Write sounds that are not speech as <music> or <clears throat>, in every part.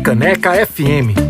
Freicaneca FM.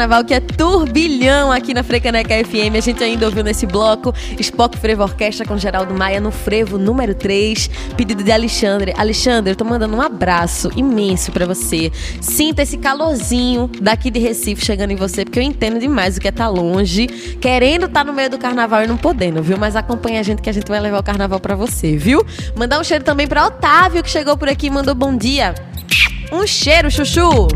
Carnaval que é turbilhão aqui na Frecaneca FM. A gente ainda ouviu nesse bloco Spock Frevo Orquestra com Geraldo Maia no frevo número 3, pedido de Alexandre. Alexandre, eu tô mandando um abraço imenso para você. Sinta esse calorzinho daqui de Recife chegando em você, porque eu entendo demais o que é estar tá longe, querendo estar tá no meio do carnaval e não podendo, viu? Mas acompanha a gente que a gente vai levar o carnaval para você, viu? Mandar um cheiro também para Otávio que chegou por aqui e mandou bom dia. Um cheiro, chuchu!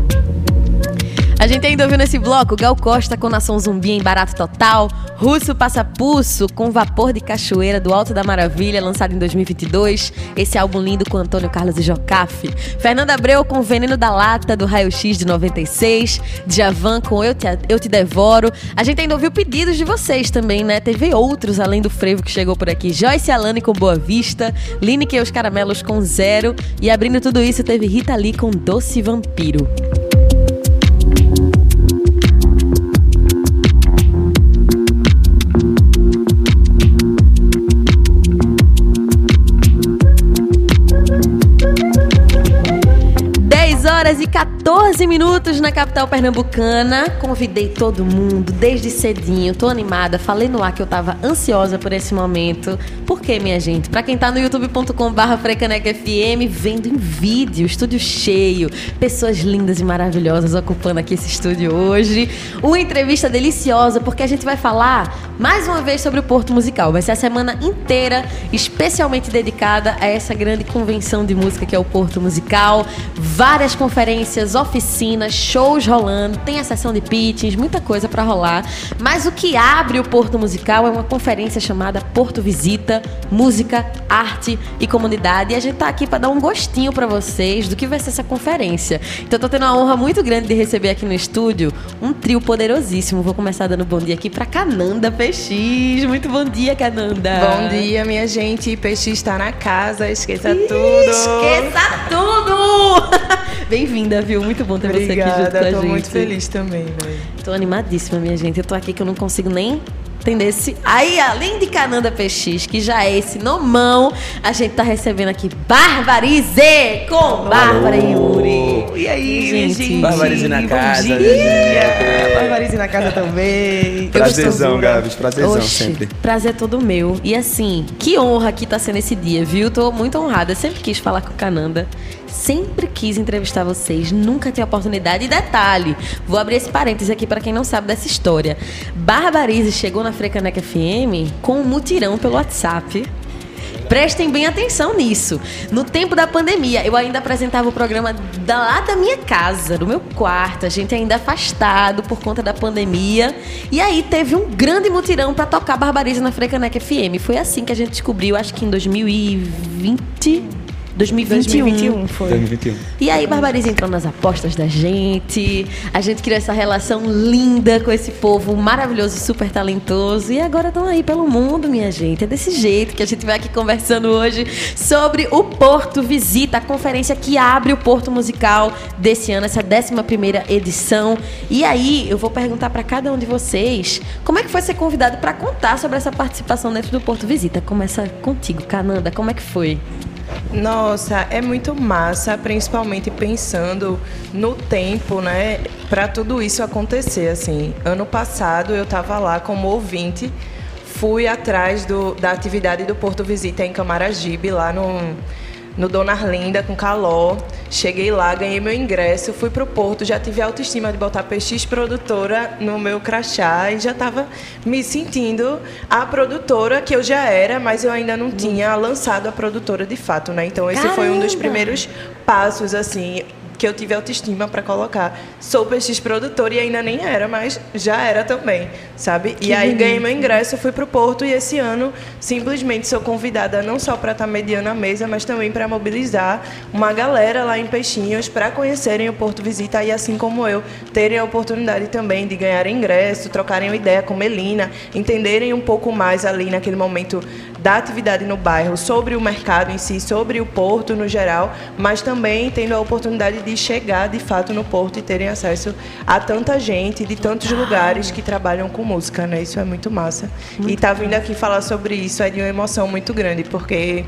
A gente ainda ouviu nesse bloco Gal Costa com Nação Zumbi em Barato Total, Russo Passapulso com Vapor de Cachoeira do Alto da Maravilha, lançado em 2022. Esse álbum lindo com Antônio Carlos e Jocafe. Fernanda Abreu com Veneno da Lata do Raio X de 96. Djavan com Eu Te, Eu Te Devoro. A gente ainda ouviu pedidos de vocês também, né? Teve outros além do frevo que chegou por aqui. Joyce Alane com Boa Vista. Lineker e os Caramelos com Zero. E abrindo tudo isso teve Rita Lee com Doce Vampiro. Horas e 14 minutos na capital pernambucana. Convidei todo mundo desde cedinho. Tô animada. Falei no ar que eu tava ansiosa por esse momento. Por quê, minha gente? Pra quem tá no youtube.com/barra FM, vendo em vídeo, estúdio cheio, pessoas lindas e maravilhosas ocupando aqui esse estúdio hoje. Uma entrevista deliciosa, porque a gente vai falar mais uma vez sobre o Porto Musical. Vai ser a semana inteira especialmente dedicada a essa grande convenção de música que é o Porto Musical. Várias conferências oficinas, shows rolando, tem a sessão de pitchings, muita coisa para rolar. Mas o que abre o Porto Musical é uma conferência chamada Porto Visita, Música, Arte e Comunidade. E a gente tá aqui para dar um gostinho para vocês do que vai ser essa conferência. Então eu tô tendo uma honra muito grande de receber aqui no estúdio um trio poderosíssimo. Vou começar dando bom dia aqui para Cananda PX. Muito bom dia, Cananda. Bom dia, minha gente. PX está na casa. Esqueça Ih, tudo. Esqueça tudo! Bem-vinda, viu? Muito bom ter Obrigada, você aqui junto com a gente. Tô muito feliz também, né? Tô animadíssima, minha gente. Eu tô aqui que eu não consigo nem entender se aí além de Cananda PX, que já é esse nomão, a gente tá recebendo aqui Barbarize com Bárbara e Yuri. E aí, gente? gente? Barbarize na casa. Bom dia. Barbarize na casa também. Prazerzão, Gabs, prazerzão Oxi, sempre. Prazer todo meu. E assim, que honra que tá sendo esse dia, viu? Tô muito honrada. Eu sempre quis falar com Cananda sempre quis entrevistar vocês, nunca tive oportunidade. E detalhe, vou abrir esse parêntese aqui para quem não sabe dessa história. Barbarize chegou na Frecaneca FM com um mutirão pelo WhatsApp. Prestem bem atenção nisso. No tempo da pandemia, eu ainda apresentava o programa da, lá da minha casa, do meu quarto, a gente ainda afastado por conta da pandemia. E aí teve um grande mutirão para tocar Barbarize na Frecaneca FM. Foi assim que a gente descobriu, acho que em 2020 2021. 2021 foi. 2021. E aí, Barbarize entrou nas apostas da gente. A gente criou essa relação linda com esse povo maravilhoso, super talentoso. E agora estão aí pelo mundo, minha gente. É desse jeito que a gente vai aqui conversando hoje sobre o Porto Visita, a conferência que abre o Porto Musical desse ano, essa 11 edição. E aí, eu vou perguntar para cada um de vocês como é que foi ser convidado para contar sobre essa participação dentro do Porto Visita. Começa contigo, Cananda. Como é que foi? Nossa, é muito massa, principalmente pensando no tempo, né, para tudo isso acontecer. Assim, ano passado eu estava lá como ouvinte, fui atrás do, da atividade do Porto Visita em Camaragibe, lá no no Dona Arlinda com Caló. Cheguei lá, ganhei meu ingresso, fui pro Porto, já tive a autoestima de botar PX produtora no meu crachá e já estava me sentindo a produtora que eu já era, mas eu ainda não tinha lançado a produtora de fato, né? Então esse Caramba. foi um dos primeiros passos assim que eu tive autoestima para colocar. Sou PX produtor e ainda nem era, mas já era também, sabe? e aí ganhei meu ingresso, fui pro Porto e esse ano simplesmente sou convidada não só para estar mediando a mesa, mas também para mobilizar uma galera lá em Peixinhos para conhecerem o Porto Visita e assim como eu, terem a oportunidade também de ganhar ingresso, trocarem uma ideia com Melina, entenderem um pouco mais ali naquele momento da atividade no bairro, sobre o mercado em si, sobre o porto no geral, mas também tendo a oportunidade de chegar de fato no porto e terem acesso a tanta gente de tantos lugares que trabalham com música, né? Isso é muito massa. e tá vindo aqui falar sobre isso é de uma emoção muito grande, porque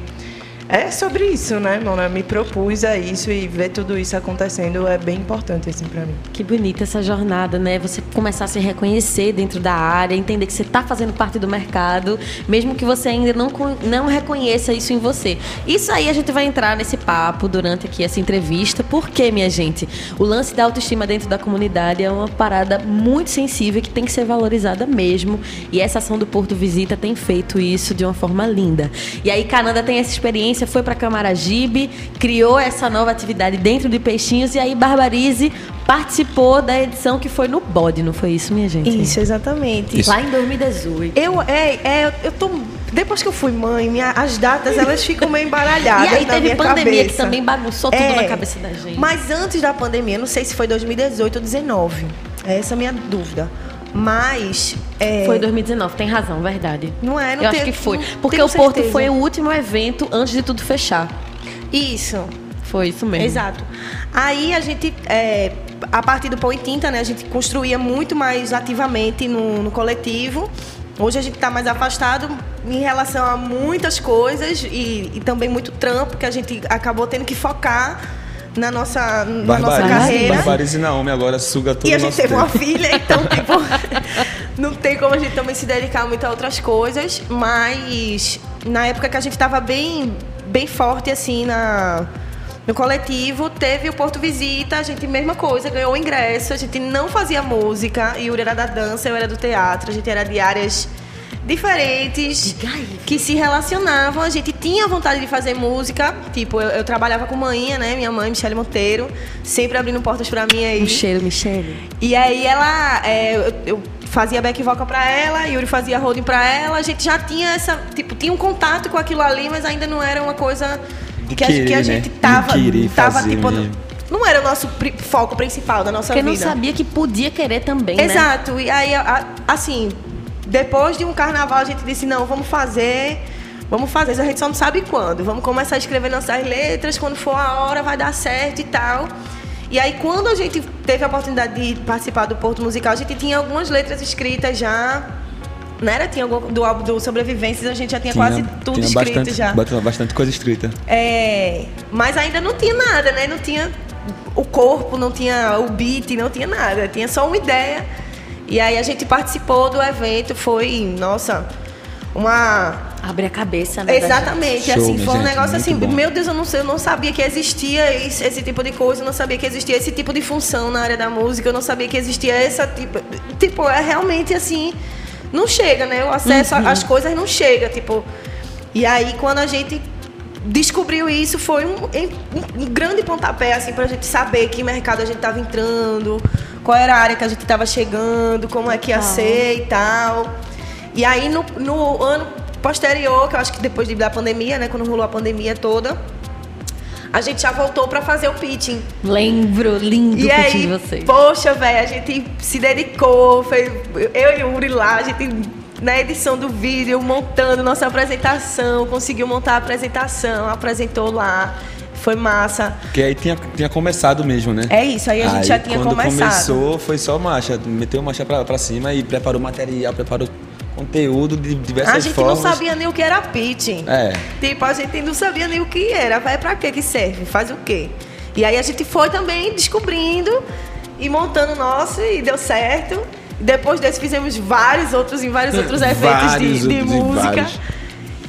é sobre isso, né, Mona? Me propus a isso e ver tudo isso acontecendo é bem importante assim para mim. Que bonita essa jornada, né? Você começar a se reconhecer dentro da área, entender que você está fazendo parte do mercado, mesmo que você ainda não, não reconheça isso em você. Isso aí a gente vai entrar nesse papo durante aqui essa entrevista, porque, minha gente, o lance da autoestima dentro da comunidade é uma parada muito sensível que tem que ser valorizada mesmo. E essa ação do Porto Visita tem feito isso de uma forma linda. E aí, Cananda tem essa experiência, foi para Camaragibe, criou essa nova atividade dentro de Peixinhos, e aí Barbarize participou da edição que foi no Bode, não foi isso, minha gente? Isso, exatamente. Isso. Lá em 2018. Eu, é, é, eu tô. Depois que eu fui mãe, minha- as datas elas ficam meio embaralhadas. E aí teve pandemia cabeça. que também bagunçou tudo É, na cabeça da gente. Mas antes da pandemia, não sei se foi 2018 ou 2019. Essa é a minha dúvida. Mas. É, Foi 2019, tem razão, verdade. Não é, não Eu acho tenho- que foi. Porque o Porto certeza. foi o último evento antes de tudo fechar. Isso. Foi isso mesmo. Exato. Aí a gente, é, a partir do Pão e Tinta, né, a gente construía muito mais ativamente no, no coletivo. Hoje a gente está mais afastado em relação a muitas coisas e, e também muito trampo que a gente acabou tendo que focar na nossa, na nossa carreira. Barbarize e Naomi agora suga todo E a gente teve uma filha, então, <laughs> tipo, não tem como a gente também se dedicar muito a outras coisas, mas na época que a gente tava bem, bem forte, assim, na, no coletivo, teve o Porto Visita, a gente, mesma coisa, ganhou o ingresso, a gente não fazia música, Yuri era da dança, eu era do teatro, a gente era de áreas diferentes que se relacionavam. A gente tinha vontade de fazer música. Tipo, eu, eu trabalhava com manhinha, né? Minha mãe, Michele Monteiro, sempre abrindo portas pra mim aí. Um cheiro, Michele. E aí ela, é, eu, eu fazia back vocal pra ela, Yuri fazia holding pra ela, a gente já tinha essa, tipo, tinha um contato com aquilo ali, mas ainda não era uma coisa De que, a, que a querer, gente né? tava, querer tava fazer tipo, mesmo. não era o nosso pri- foco principal da nossa Porque vida. não sabia que podia querer também, né? Exato. E aí, assim, depois de um carnaval, a gente disse, não, vamos fazer. Vamos fazer, a gente só não sabe quando. Vamos começar a escrever nossas letras, quando for a hora vai dar certo e tal. E aí, quando a gente teve a oportunidade de participar do Porto Musical, a gente tinha algumas letras escritas já. Não era? Tinha algum, do álbum do Sobrevivências, a gente já tinha, quase tudo tinha escrito bastante, já. Bastante coisa escrita. É, mas ainda não tinha nada, né? Não tinha o corpo, não tinha o beat, não tinha nada. Tinha só uma ideia. E aí a gente participou do evento, foi, nossa, uma. Abre a cabeça, né? Exatamente, Show, assim, foi um gente, negócio assim, bom. meu Deus, eu não, sei, eu não sabia que existia esse, esse tipo de coisa, eu não sabia que existia esse tipo de função na área da música, eu não sabia que existia essa tipo. Tipo, é realmente assim, não chega, né? O acesso Uhum. às coisas não chega, tipo. E aí quando a gente descobriu isso, foi um, um- um grande pontapé, assim, pra gente saber que mercado a gente tava entrando, qual era a área que a gente tava chegando, como é que ia Total. ser e tal. E aí no, no ano posterior, que eu acho que depois de- da pandemia, né, quando rolou a pandemia toda, a gente já voltou pra fazer o pitching. Lembro, lindo E aí, de vocês. poxa, velho, a gente se dedicou, fez, eu e o Uri lá, a gente na edição do vídeo, montando nossa apresentação, conseguiu montar a apresentação, apresentou lá, foi massa. Porque aí tinha, tinha começado mesmo, né? É isso, aí a gente já tinha quando começado. começou, foi só marcha. Meteu marcha pra, pra cima e preparou material, preparou conteúdo de diversas A gente formas. não sabia nem o que era pitching. É. Tipo, a gente não sabia nem o que era. Vai pra quê que serve? Faz o quê? E aí a gente foi também descobrindo e montando o nosso e deu certo. Depois desse fizemos vários outros em vários outros <laughs> eventos Vários de, de outros, música.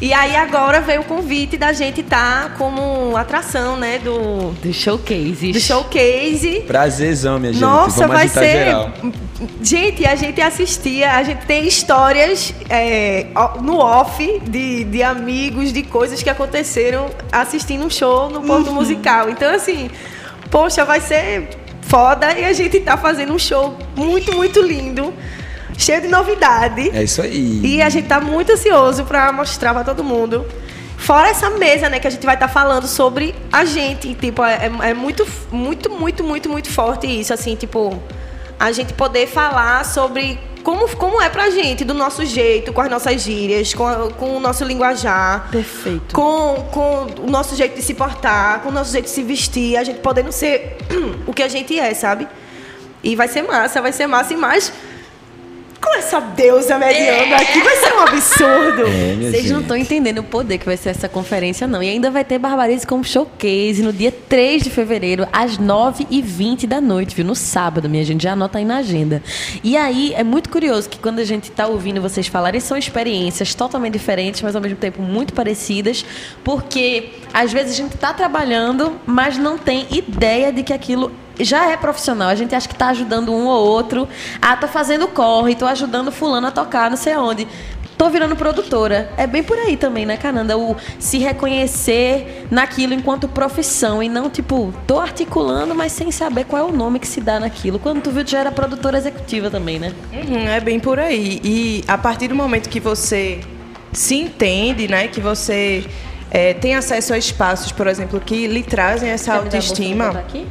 E aí agora veio o convite da gente estar como atração, né, do, Do showcase. do showcase. Prazerzão, minha gente. Nossa, Vamos vai ser. geral. Gente, a gente assistia, a gente tem histórias é, no off de, de amigos, de coisas que aconteceram assistindo um show no Uhum. ponto musical. Então, assim, poxa, vai ser foda e a gente tá fazendo um show muito, muito lindo, cheio de novidade. É isso aí. E a gente tá muito ansioso pra mostrar pra todo mundo. Fora essa mesa, né, que a gente vai estar falando sobre a gente. Tipo, é, é muito, muito, muito, muito, muito forte isso, assim, tipo, a gente poder falar sobre como, como é pra gente, do nosso jeito, com as nossas gírias, com, a- com o nosso linguajar. Perfeito. Com, com o nosso jeito de se portar, com o nosso jeito de se vestir, a gente podendo ser <clears throat> o que a gente é, sabe? E vai ser massa, vai ser massa e mais. Com essa deusa mediana aqui vai ser um absurdo. <laughs> É, Vocês não gente. estão entendendo o poder que vai ser essa conferência, não. E ainda vai ter Barbarize como showcase no dia 3 de fevereiro, às 9h20 da noite, viu? No sábado, minha gente. Já anota aí na agenda. E aí, é muito curioso que quando a gente tá ouvindo vocês falarem, são experiências totalmente diferentes, mas ao mesmo tempo muito parecidas, porque às vezes a gente tá trabalhando, mas não tem ideia de que aquilo já é profissional. A gente acha que tá ajudando um ou outro. Ah, tô fazendo corre, tô ajudando fulano a tocar, não sei onde. Tô virando produtora. É bem por aí também, né, Cananda? O se reconhecer naquilo enquanto profissão e não, tipo, tô articulando, mas sem saber qual é o nome que se dá naquilo. Quando tu viu, tu já era produtora executiva também, né? Uhum, é bem por aí. E a partir do momento que você se entende, né, que você é, tem acesso a espaços, por exemplo, que lhe trazem essa Quer me dar autoestima. aqui?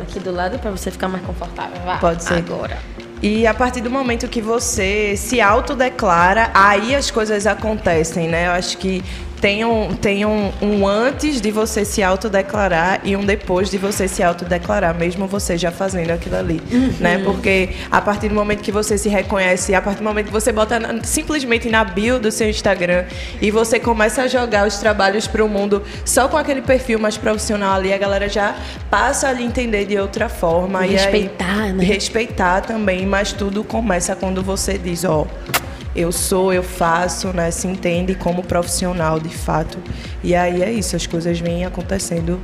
Aqui do lado pra você ficar mais confortável. Vá. Pode ser. Agora. E a partir do momento que você se autodeclara, aí as coisas acontecem, né? Eu acho que tem um, tem um, um antes de você se autodeclarar e um depois de você se autodeclarar, mesmo você já fazendo aquilo ali, né? Porque a partir do momento que você se reconhece, a partir do momento que você bota na- simplesmente na bio do seu Instagram e você começa a jogar os trabalhos para o mundo só com aquele perfil mais profissional ali, a galera já passa a lhe entender de outra forma. E e aí- respeitar, né? respeitar também, mas tudo começa quando você diz, ó, eu sou, eu faço, né? Se entende como profissional de fato. E aí é isso, as coisas vêm acontecendo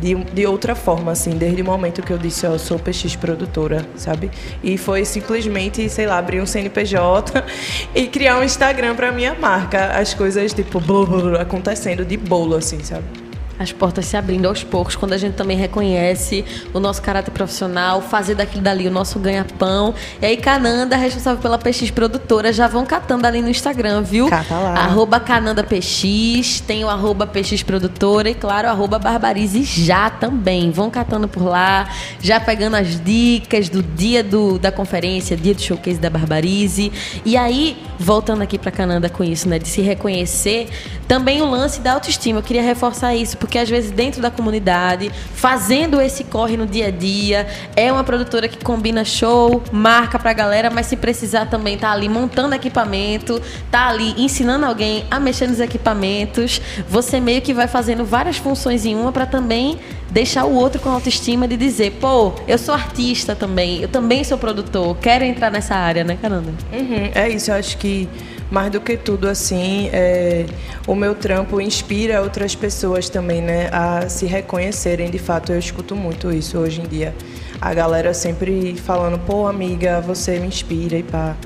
de, de outra forma, assim, desde o momento que eu disse, ó, eu sou PX produtora, sabe? E foi simplesmente, sei lá, abrir um CNPJ <laughs> e criar um Instagram pra minha marca. As coisas, tipo, blu, blu, acontecendo de bolo, assim, sabe? As portas se abrindo aos poucos, quando a gente também reconhece o nosso caráter profissional, fazer daquilo dali o nosso ganha-pão. E aí, Cananda, responsável pela PX Produtora, já vão catando ali no Instagram, viu? Cata lá. Arroba Cananda PX, tem o arroba PX Produtora e, claro, arroba Barbarize já também. Vão catando por lá, já pegando as dicas do dia do, da conferência, dia do showcase da Barbarize. E aí, voltando aqui pra Cananda com isso, né? De se reconhecer, também o lance da autoestima. Eu queria reforçar isso, porque às vezes dentro da comunidade, fazendo esse corre no dia a dia, é uma produtora que combina show, marca pra galera, mas se precisar também tá ali montando equipamento, tá ali ensinando alguém a mexer nos equipamentos. Você meio que vai fazendo várias funções em uma pra também deixar o outro com autoestima de dizer, pô, eu sou artista também, eu também sou produtor, quero entrar nessa área, né, Caranda? Uhum, é isso, eu acho que mais do que tudo, assim, é, o meu trampo inspira outras pessoas também, né, a se reconhecerem. De fato, eu escuto muito isso hoje em dia. A galera sempre falando, pô, amiga, você me inspira e pá.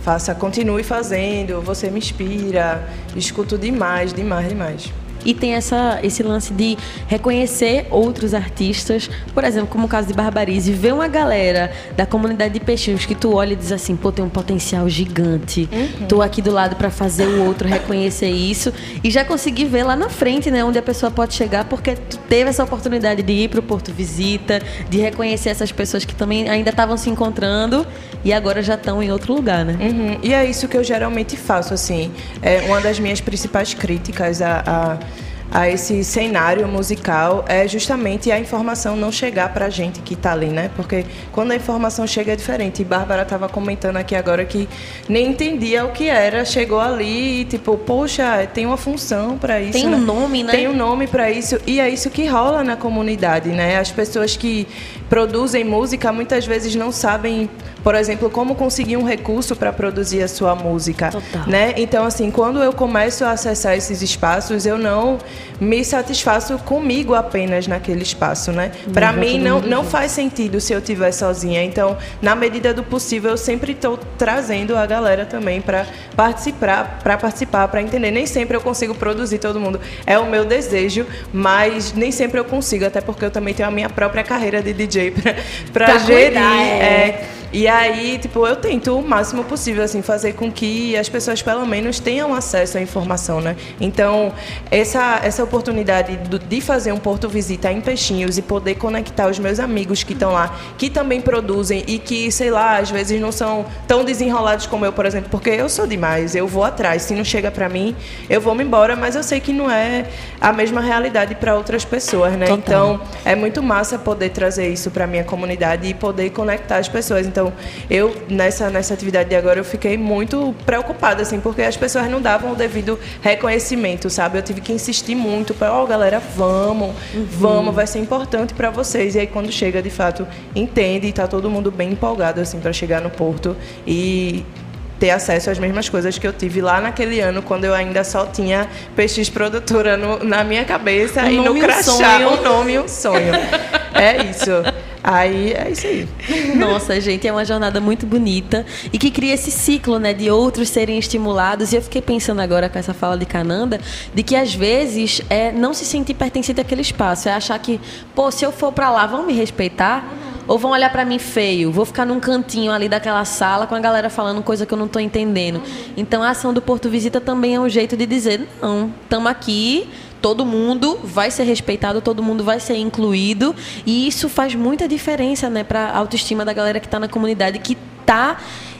Faça, continue fazendo, você me inspira. Escuto demais, demais, demais. E tem essa, esse lance de reconhecer outros artistas, por exemplo, como o caso de Barbarize, ver uma galera da comunidade de peixinhos que tu olha e diz assim, pô, tem um potencial gigante. Uhum. Tô aqui do lado para fazer o outro reconhecer isso e já conseguir ver lá na frente, né, onde a pessoa pode chegar, porque tu teve essa oportunidade de ir pro Porto Visita, de reconhecer essas pessoas que também ainda estavam se encontrando e agora já estão em outro lugar, né? Uhum. E é isso que eu geralmente faço, assim. É uma das minhas principais críticas a, a, a esse cenário musical é justamente a informação não chegar pra gente que tá ali, né? Porque quando a informação chega é diferente. E Bárbara tava comentando aqui agora que nem entendia o que era, chegou ali e tipo, poxa, tem uma função para isso. Tem um né? nome, né? Tem um nome para isso e é isso que rola na comunidade, né? As pessoas que produzem música muitas vezes não sabem, por exemplo, como conseguir um recurso para produzir a sua música, Total. né? Então assim, quando eu começo a acessar esses espaços, eu não me satisfaço comigo apenas naquele espaço, né? Para vai mim não não faz sentido se eu estiver sozinha. Então, na medida do possível, eu sempre estou trazendo a galera também para participar, para participar, para entender. Nem sempre eu consigo produzir todo mundo. É o meu desejo, mas nem sempre eu consigo, até porque eu também tenho a minha própria carreira de DJ para gerir. cuidar, é. é. E aí, tipo, eu tento o máximo possível, assim, fazer com que as pessoas, pelo menos, tenham acesso à informação, né? Então, essa, essa oportunidade de fazer um Porto Visita em Peixinhos e poder conectar os meus amigos que estão lá, que também produzem e que, sei lá, às vezes não são tão desenrolados como eu, por exemplo, porque eu sou demais, eu vou atrás. Se não chega pra mim, eu vou me embora, mas eu sei que não é a mesma realidade para outras pessoas, né? Total. Então, é muito massa poder trazer isso para minha comunidade e poder conectar as pessoas. Então, eu nessa nessa atividade de agora eu fiquei muito preocupada assim, porque as pessoas não davam o devido reconhecimento, sabe? Eu tive que insistir muito para, ó, galera, vamos, vamos, vai ser importante para vocês. E aí quando chega, de fato, entende e tá todo mundo bem empolgado assim para chegar no porto e ter acesso às mesmas coisas que eu tive lá naquele ano, quando eu ainda só tinha PX produtora no- na minha cabeça Um e no crachá, um nome e um sonho. <laughs> É isso. Aí é isso aí. <laughs> Nossa, gente, é uma jornada muito bonita e que cria esse ciclo, né, de outros serem estimulados. E eu fiquei pensando agora com essa fala de Cananda, de que às vezes é não se sentir pertencente àquele espaço, é achar que, pô, se eu for pra lá, vão me respeitar? Ou vão olhar pra mim feio? Vou ficar num cantinho ali daquela sala com a galera falando coisa que eu não tô entendendo. Então a ação do Porto Visita também é um jeito de dizer, não, estamos aqui, todo mundo vai ser respeitado, todo mundo vai ser incluído e isso faz muita diferença, né, para autoestima da galera que está na comunidade que tá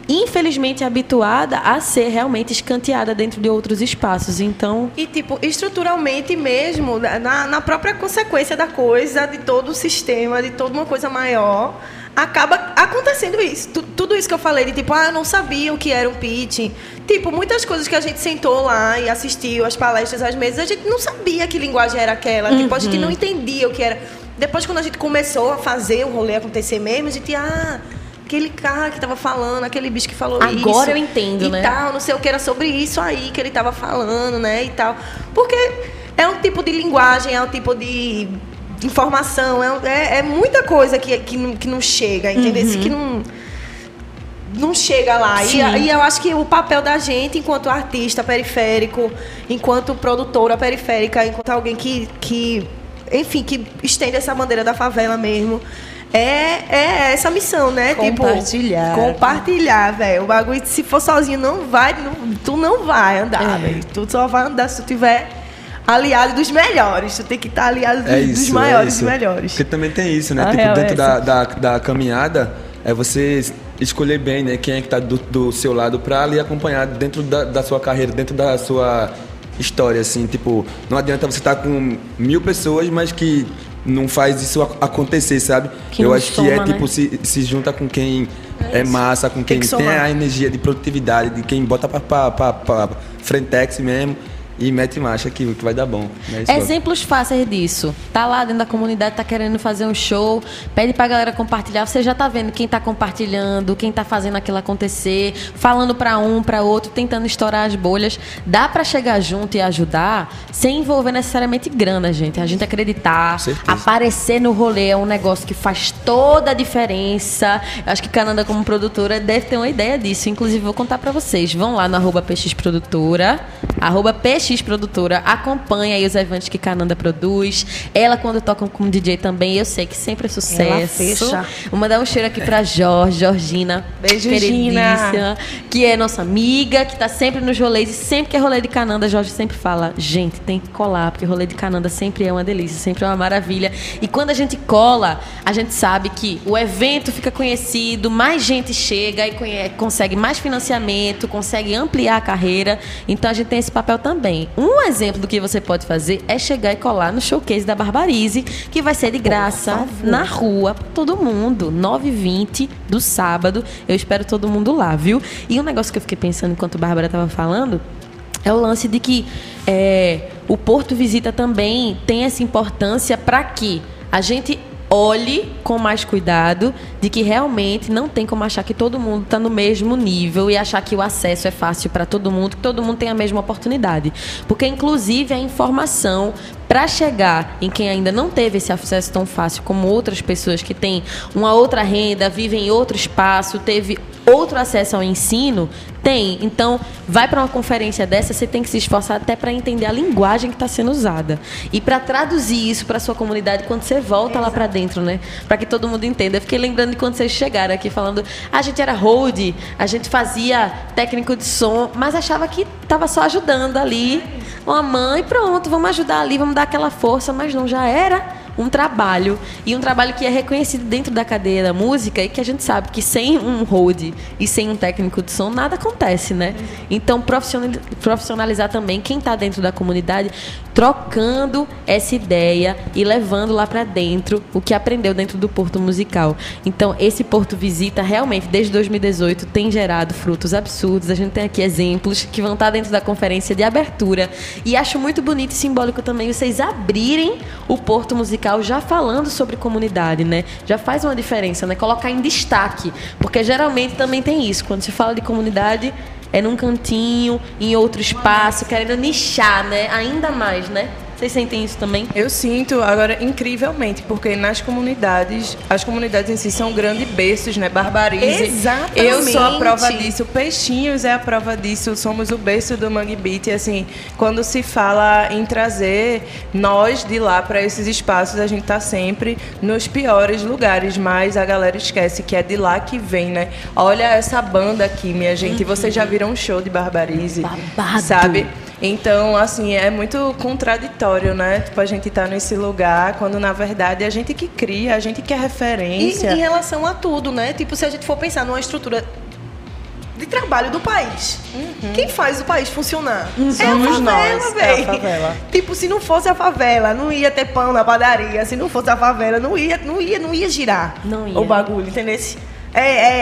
infelizmente habituada a ser realmente escanteada dentro de outros espaços. Então, E, tipo, estruturalmente mesmo, na, na própria consequência da coisa, de todo o sistema, de toda uma coisa maior, acaba acontecendo isso. Tu- tudo isso que eu falei, de tipo, ah, eu não sabia o que era um pitch. Tipo, muitas coisas que a gente sentou lá e assistiu as palestras, as mesas, a gente não sabia que linguagem era aquela. Tipo, a gente não entendia o que era. Depois, quando a gente começou a fazer o rolê acontecer mesmo, a gente, ah, aquele cara que tava falando, aquele bicho que falou isso. Agora eu entendo, e né? tal, não sei o que, era sobre isso aí que ele tava falando, né, e tal. Porque é um tipo de linguagem, é um tipo de informação, é, é, é muita coisa que, que, não, que não chega, entendeu? Uhum. Que não não chega lá. E, e eu acho que o papel da gente, enquanto artista periférico, enquanto produtora periférica, enquanto alguém que, que enfim, que estende essa bandeira da favela mesmo, é, é essa missão, né? Compartilhar. Tipo, compartilhar, velho. O bagulho, se for sozinho, não vai, não- tu não vai andar, É. velho. Tu só vai andar se tu tiver aliado dos melhores. Tu tem que estar aliado dos, É dos isso, maiores, é dos melhores. Porque também tem isso, né? A tipo, é dentro essa. da, da, da caminhada, é você escolher bem, né? Quem é que tá do, do seu lado pra ali acompanhar dentro da, da sua carreira, dentro da sua história, assim. Tipo, não adianta você estar com mil pessoas, mas que não faz isso ac- acontecer, sabe? Que Eu acho que é, soma, né? tipo, se, se junta com quem é, massa, com quem que tem somar. a energia de produtividade, de quem bota pra frentex mesmo e mete marcha que, que vai dar bom. né? Exemplos fáceis disso. Tá lá dentro da comunidade, tá querendo fazer um show, pede pra galera compartilhar. Você já tá vendo quem tá compartilhando, quem tá fazendo aquilo acontecer, falando pra um, pra outro, tentando estourar as bolhas. Dá pra chegar junto e ajudar sem envolver necessariamente grana, gente. A gente acreditar, aparecer no rolê é um negócio que faz toda a diferença. Eu acho que Cananda, como produtora, deve ter uma ideia disso. Inclusive, vou contar pra vocês. Vão lá no arroba Peixes Produtora, arroba Peixes BX Produtora, acompanha aí os eventos que Cananda produz. Ela, quando toca como DJ também, eu sei que sempre é sucesso. Ela fecha. Vou mandar um cheiro aqui pra Jorge, Georgina. Beijo, Gina. Que é nossa amiga, que tá sempre nos rolês. E sempre que é rolê de Cananda, Jorge sempre fala: gente, tem que colar, porque rolê de Cananda sempre é uma delícia, sempre é uma maravilha. E quando a gente cola, a gente sabe que o evento fica conhecido, mais gente chega e consegue mais financiamento, consegue ampliar a carreira. Então a gente tem esse papel também. Um exemplo do que você pode fazer é chegar e colar no showcase da Barbarize, que vai ser de graça na rua pra todo mundo, 9h20 do sábado. Eu espero todo mundo lá, viu? E um negócio que eu fiquei pensando enquanto a Bárbara estava falando é o lance de que é, o Porto Visita também tem essa importância para que a gente olhe com mais cuidado de que realmente não tem como achar que todo mundo está no mesmo nível e achar que o acesso é fácil para todo mundo, que todo mundo tem a mesma oportunidade. Porque, inclusive, a informação para chegar em quem ainda não teve esse acesso tão fácil como outras pessoas que têm uma outra renda, vivem em outro espaço, teve outro acesso ao ensino, tem. Então, vai para uma conferência dessa, você tem que se esforçar até para entender a linguagem que está sendo usada. E para traduzir isso para sua comunidade quando você volta lá para dentro, né? Para que todo mundo entenda. Eu fiquei lembrando de quando vocês chegaram aqui falando, "Ah, a gente era hold, a gente fazia técnico de som, mas achava que estava só ajudando ali uma mãe, pronto, vamos ajudar ali, vamos dar aquela força, mas não, já era um trabalho. E um trabalho que é reconhecido dentro da cadeia da música e que a gente sabe que sem um hold e sem um técnico de som, nada acontece, né? Então, profissionali- profissionalizar também quem está dentro da comunidade, trocando essa ideia e levando lá para dentro o que aprendeu dentro do Porto Musical. Então, esse Porto Visita, realmente, desde 2018, tem gerado frutos absurdos. A gente tem aqui exemplos que vão estar dentro da conferência de abertura. E acho muito bonito e simbólico também vocês abrirem o Porto Musical já falando sobre comunidade, né? Já faz uma diferença, né? Colocar em destaque. Porque geralmente também tem isso. Quando se fala de comunidade, é num cantinho, em outro espaço, querendo nichar, né? Ainda mais, né? Vocês sentem isso também? Eu sinto agora incrivelmente, porque nas comunidades, as comunidades em si são grandes berços, né? Barbarize. Exatamente. Eu sou a prova disso. Peixinhos é a prova disso. Somos o berço do Mangue Beat. E assim, quando se fala em trazer nós de lá para esses espaços, a gente tá sempre nos piores lugares, mas a galera esquece que é de lá que vem, né? Olha essa banda aqui, minha gente. Vocês já viram um show de Barbarize? Babado. Sabe? Então, assim, é muito contraditório, né? Tipo, a gente tá nesse lugar, quando na verdade é a gente que cria, a gente que é E referência. em relação a tudo, né? Tipo, se a gente for pensar numa estrutura de trabalho do país, quem faz o país funcionar? é a Somos favela, nós, é a favela. <laughs> Tipo, se não fosse a favela, não ia ter pão na padaria. Se não fosse a favela, não ia, não ia, não ia girar Não ia. o bagulho, entendeu? É, é,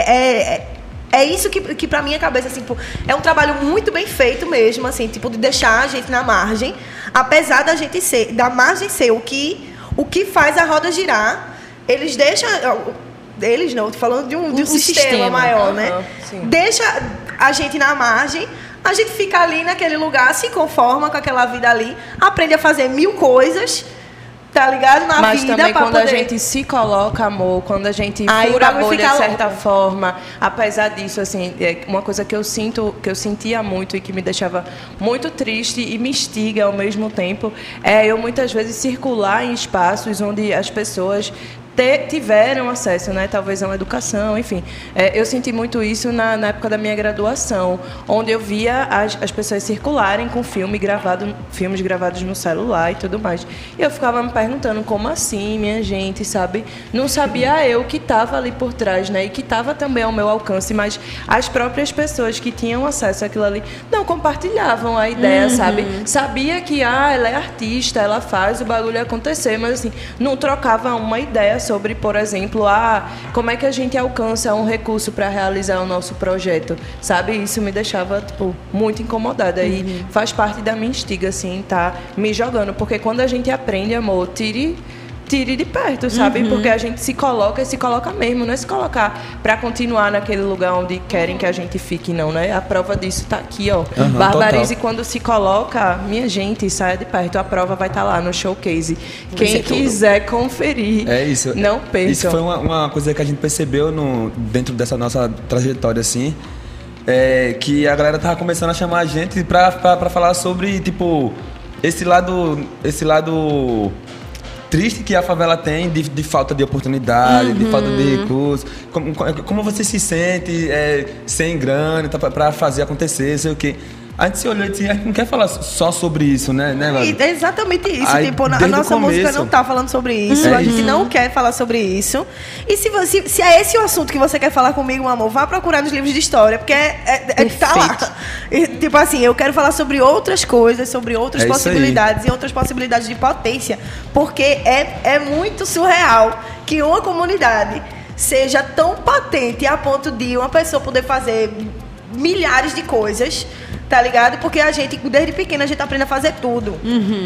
é, é, isso que, que pra minha cabeça, assim, tipo, é um trabalho muito bem feito mesmo, assim, tipo, de deixar a gente na margem, apesar da gente ser, da margem ser o que, o que faz a roda girar, eles deixam. Eles não, tô falando de um, de um, Um sistema, sistema. maior, Aham, né? sim. Deixa a gente na margem, a gente fica ali naquele lugar, se conforma com aquela vida ali, aprende a fazer mil coisas, tá ligado? Na Mas vida também pra quando a poder- gente se coloca, amor, quando a gente Aí fura a bolha de certa louco. forma, apesar disso, assim, é uma coisa que eu sinto, que eu sentia muito e que me deixava muito triste e me instiga ao mesmo tempo, é eu muitas vezes circular em espaços onde as pessoas tiveram acesso, né, talvez a uma educação, enfim. É, eu senti muito isso na, na época da minha graduação, onde eu via as, as pessoas circularem com filme gravado, filmes gravados no celular e tudo mais. E eu ficava me perguntando como assim, minha gente, sabe? Não sabia eu que estava ali por trás, né, e que estava também ao meu alcance, mas as próprias pessoas que tinham acesso àquilo ali não compartilhavam a ideia, sabe? Sabia que ah, ela é artista, ela faz o bagulho acontecer, mas assim, não trocava uma ideia sobre, por exemplo, ah, como é que a gente alcança um recurso para realizar o nosso projeto, sabe? Isso me deixava, tipo, muito incomodada e faz parte da minha instiga, assim, tá me jogando, porque quando a gente aprende, amor, tire tire de perto, sabe? Porque a gente se coloca e se coloca mesmo, não é se colocar para continuar naquele lugar onde querem que a gente fique, não, né? A prova disso tá aqui, ó. Aham, Barbarize total. quando se coloca, minha gente, saia de perto. A prova vai estar lá no showcase. Quem quiser conferir, É isso. não perca. Isso foi uma, uma coisa que a gente percebeu no, dentro dessa nossa trajetória, assim. é, que a galera tava começando a chamar a gente pra, pra, pra falar sobre, tipo, esse lado. Esse lado triste que a favela tem de, de falta de oportunidade, de falta de recursos. Como, como você se sente é, sem grana tá, pra fazer acontecer, sei o quê. A gente se olhou e disse, a gente não quer falar só sobre isso, né, né E é exatamente isso. Aí, tipo, a nossa música não tá falando sobre isso. É a gente isso. não quer falar sobre isso. E se, você, se é esse o assunto que você quer falar comigo, meu amor, vá procurar nos livros de história, porque é, é- é- tá lá. E, tipo assim, eu quero falar sobre outras coisas, sobre outras É possibilidades e outras possibilidades de potência. Porque é, é muito surreal que uma comunidade seja tão potente a ponto de uma pessoa poder fazer milhares de coisas, tá ligado? Porque a gente, desde pequena, a gente aprende a fazer tudo.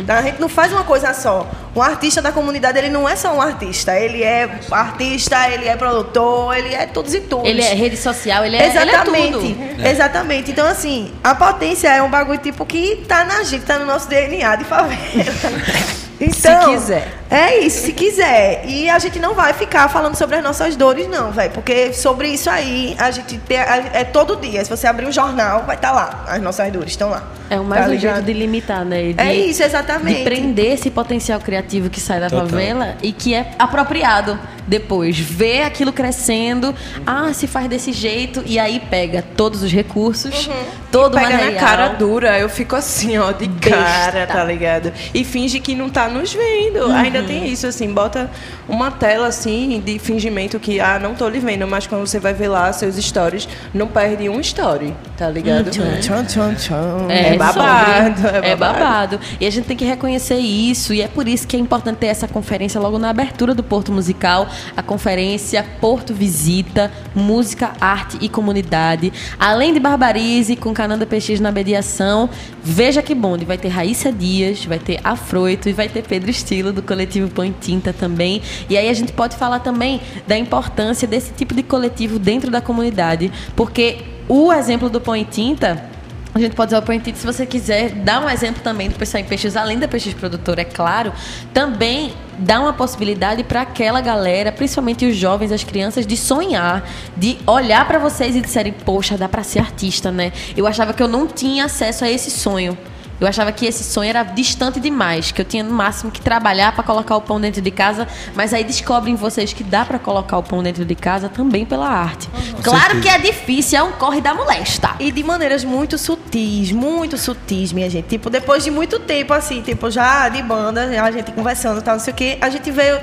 Tá? A gente não faz uma coisa só. Um artista da comunidade, ele não é só um artista. Ele é artista, ele é produtor, ele é todos e todos. Ele é rede social, ele é, Exatamente. ele é tudo. Exatamente. Então, assim, a potência é um bagulho tipo que tá na gente, tá no nosso DNA de favela. <laughs> Então, Se quiser. É isso, se quiser. E a gente não vai ficar falando sobre as nossas dores, não, velho. Porque sobre isso aí, a gente tem, é todo dia. Se você abrir um jornal, vai estar lá. As nossas dores estão lá. É o mais Tá um ligado? jeito de limitar, né? De, É isso, exatamente. De prender esse potencial criativo que sai da Total. favela e que é apropriado depois. Ver aquilo crescendo. Ah, se faz desse jeito. E aí pega todos os recursos, todo o Pega material. na cara dura, eu fico assim, ó, de Besta. cara, tá ligado? E finge que não tá nos vendo. Uhum. Ainda tem isso, assim, bota uma tela assim de fingimento que, ah, não tô lhe vendo, mas quando você vai ver lá seus stories, não perde um story, tá ligado? Tcham, tcham, tcham, tcham. É babado, sobre- é É babado. babado. E a gente tem que reconhecer isso. E é por isso que é importante ter essa conferência logo na abertura do Porto Musical. A conferência Porto Visita, Música, Arte e Comunidade. Além de Barbarize, com Cananda PX na mediação. Veja que bonde. Vai ter Raíssa Dias, vai ter Afroito e vai ter Pedro Estilo, do coletivo Põe Tinta também. E aí a gente pode falar também da importância desse tipo de coletivo dentro da comunidade. Porque o exemplo do Põe Tinta a gente pode usar o Point It se você quiser dar um exemplo também do pessoal em peixes, além da Peixes Produtora, é claro, também dá uma possibilidade para aquela galera, principalmente os jovens, as crianças, de sonhar, de olhar para vocês e disserem, poxa, dá para ser artista, né? Eu achava que eu não tinha acesso a esse sonho. Eu achava que esse sonho era distante demais, que eu tinha no máximo que trabalhar para colocar o pão dentro de casa, mas aí descobrem vocês que dá para colocar o pão dentro de casa também pela arte. Claro que é difícil, é um corre da molesta. E de maneiras muito sutis, muito sutis, minha gente. Tipo, depois de muito tempo, assim, tipo, já de banda, a gente conversando e tal, não sei o quê, a gente veio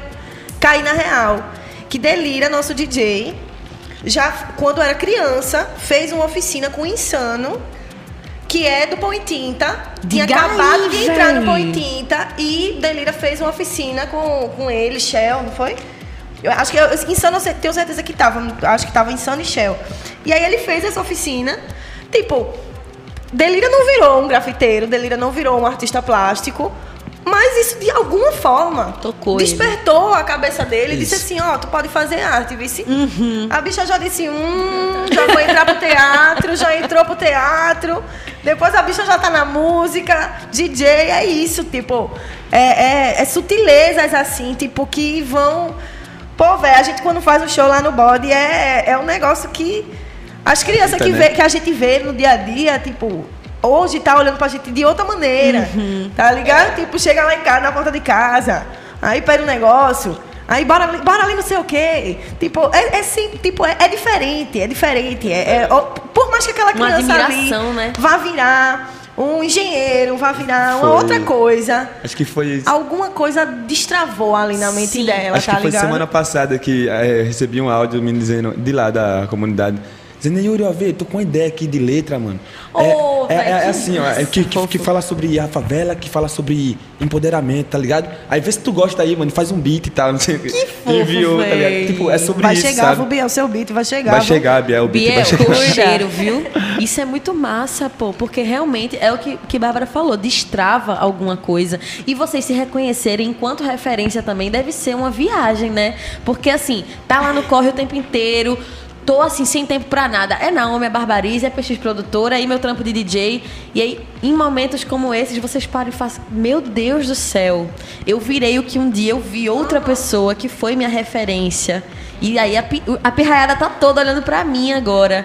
cair na real. Que Delira, nosso DJ, já quando era criança, fez uma oficina com o Insano, que é do Pão e Tinta. Tinha Diga acabado aí, de entrar no. Pão e Tinta e Delira fez uma oficina com, com ele, Shell, não foi? Eu acho que eu, Insano, eu tenho certeza que tava. Acho que tava Insano e Shell. E aí ele fez essa oficina. Tipo, Delira não virou um grafiteiro, Delira não virou um artista plástico. Mas isso de alguma forma Tocou ele. despertou a cabeça dele e disse assim, ó, tu pode fazer arte, vice. Uhum. A bicha já disse, hum, já vou entrar pro teatro, já entrou pro teatro. Depois a bicha já tá na música, DJ, é isso, tipo. É, é, é sutilezas assim, tipo, que vão. Pô, velho, a gente quando faz um show lá no bode é, é um negócio que. As crianças que, Internet. vê, que a gente vê no dia a dia, tipo, hoje tá olhando pra gente de outra maneira. Tá ligado? Tipo, chega lá em casa, na porta de casa, aí pede um negócio. Aí bora, ali- bora ali não sei o quê. Tipo, é, é sim, tipo, é, é diferente, é diferente. É, é- ó, por mais que aquela Uma criança ali né? vá virar um engenheiro, vá virar uma Foi. outra coisa. Acho que foi. Alguma coisa destravou ali na mente Sim. dela, Acho tá que foi ligado? semana passada que eh, recebi um áudio me dizendo, de lá da comunidade. Dizendo, Yuri, ó, vê, tô com uma ideia aqui de letra, mano. Ô, é, é, é que assim, ó, é que, que, que fala sobre a favela, que fala sobre empoderamento, tá ligado? Aí vê se tu gosta aí, mano, faz um beat e tal, não sei o quê. fofo, Enviou, tá ligado? Tipo, é sobre vai isso, chegar, sabe? vou Biel, seu beat vai chegar. Vai chegar, Biel, o beat vai Biel, chegar. com cheiro, viu? Isso é muito massa, pô, porque realmente é o que, que Bárbara falou, destrava alguma coisa. E vocês se reconhecerem enquanto referência também deve ser uma viagem, né? Porque assim, tá lá no corre o tempo inteiro. Tô assim, sem tempo pra nada. É Naomi, é Barbarize, é PX Produtora, aí meu trampo de DJ. E aí, em momentos como esses, vocês param e fazem. Meu Deus do céu! Eu virei o que um dia eu vi outra pessoa que foi minha referência. E aí a, a pirraiada tá toda olhando pra mim agora.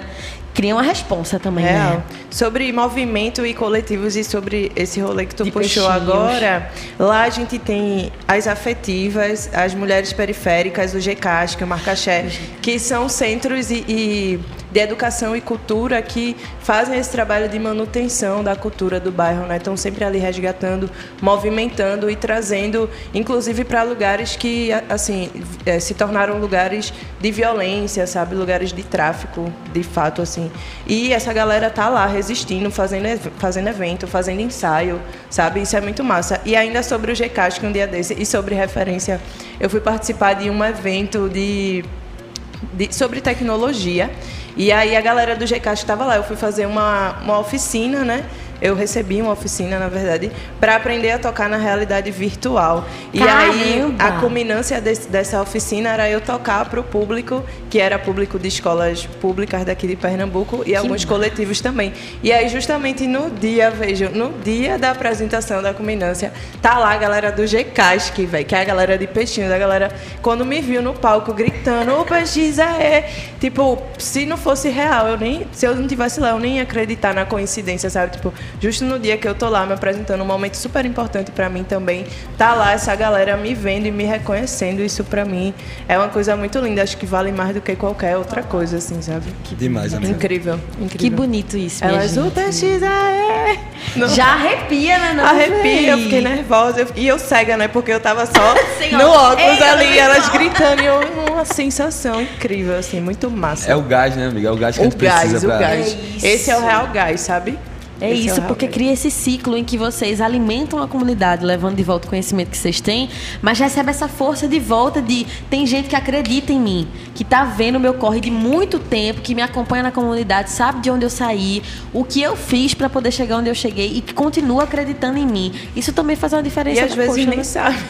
Cria uma responsa também, Real. né? Sobre movimento e coletivos e sobre esse rolê que tu De puxou peixinhos. agora, lá a gente tem as afetivas, as mulheres periféricas, o GCASC, o Marcaxé, que são centros e, e de educação e cultura que fazem esse trabalho de manutenção da cultura do bairro, né? Estão sempre ali resgatando, movimentando e trazendo, inclusive para lugares que, assim, eh, se tornaram lugares de violência, sabe? Lugares de tráfico, de fato, assim. E essa galera tá lá resistindo, fazendo, fazendo evento, fazendo ensaio, sabe? Isso é muito massa. E ainda sobre o GCASC, que um dia desse, e sobre referência, eu fui participar de um evento de de- sobre tecnologia. E aí a galera do GCAST estava lá. Eu fui fazer uma, uma oficina, né? Eu recebi uma oficina, na verdade, para aprender a tocar na realidade virtual. E aí Caramba! a culminância desse- dessa oficina era eu tocar para o público, que era público de escolas públicas daqui de Pernambuco e alguns coletivos também. E aí justamente no dia, vejo, no dia da apresentação da culminância, tá lá a galera do GCASC, velho, que é a galera de peixinhos, a galera quando me viu no palco gritando, o PX é, tipo, se não fosse real, eu nem, se eu não tivesse lá, eu nem ia acreditar na coincidência, sabe? Tipo, justo no dia que eu tô lá me apresentando, um momento super importante para mim também, tá lá essa galera me vendo e me reconhecendo, isso para mim é uma coisa muito linda, acho que vale mais do que qualquer outra coisa, assim, sabe? Demais, amigo. Incrível, incrível. Que bonito isso, minha Elas, gente. o PX é... Não. Já arrepia, né? Não, Arrepia, eu véi? fiquei nervosa. eu- E eu cega, né? Porque eu tava só <laughs> Sim, no óculos Ei, ali, eu elas também gritando. E eu, uma sensação incrível, assim, muito massa. É o gás, né, amigo? É o gás que a o gente precisa gás, o pra... gás. É isso. Esse é o real gás, sabe? É Esse isso, o real porque cria esse ciclo em que vocês alimentam a comunidade, levando de volta o conhecimento que vocês têm, mas recebe essa força de volta de tem gente que acredita em mim, que tá vendo o meu corre de muito tempo, que me acompanha na comunidade, sabe de onde eu saí, o que eu fiz para poder chegar onde eu cheguei e que continua acreditando em mim. Isso também faz uma diferença. E às vezes poxa, nem né? sabe. <laughs>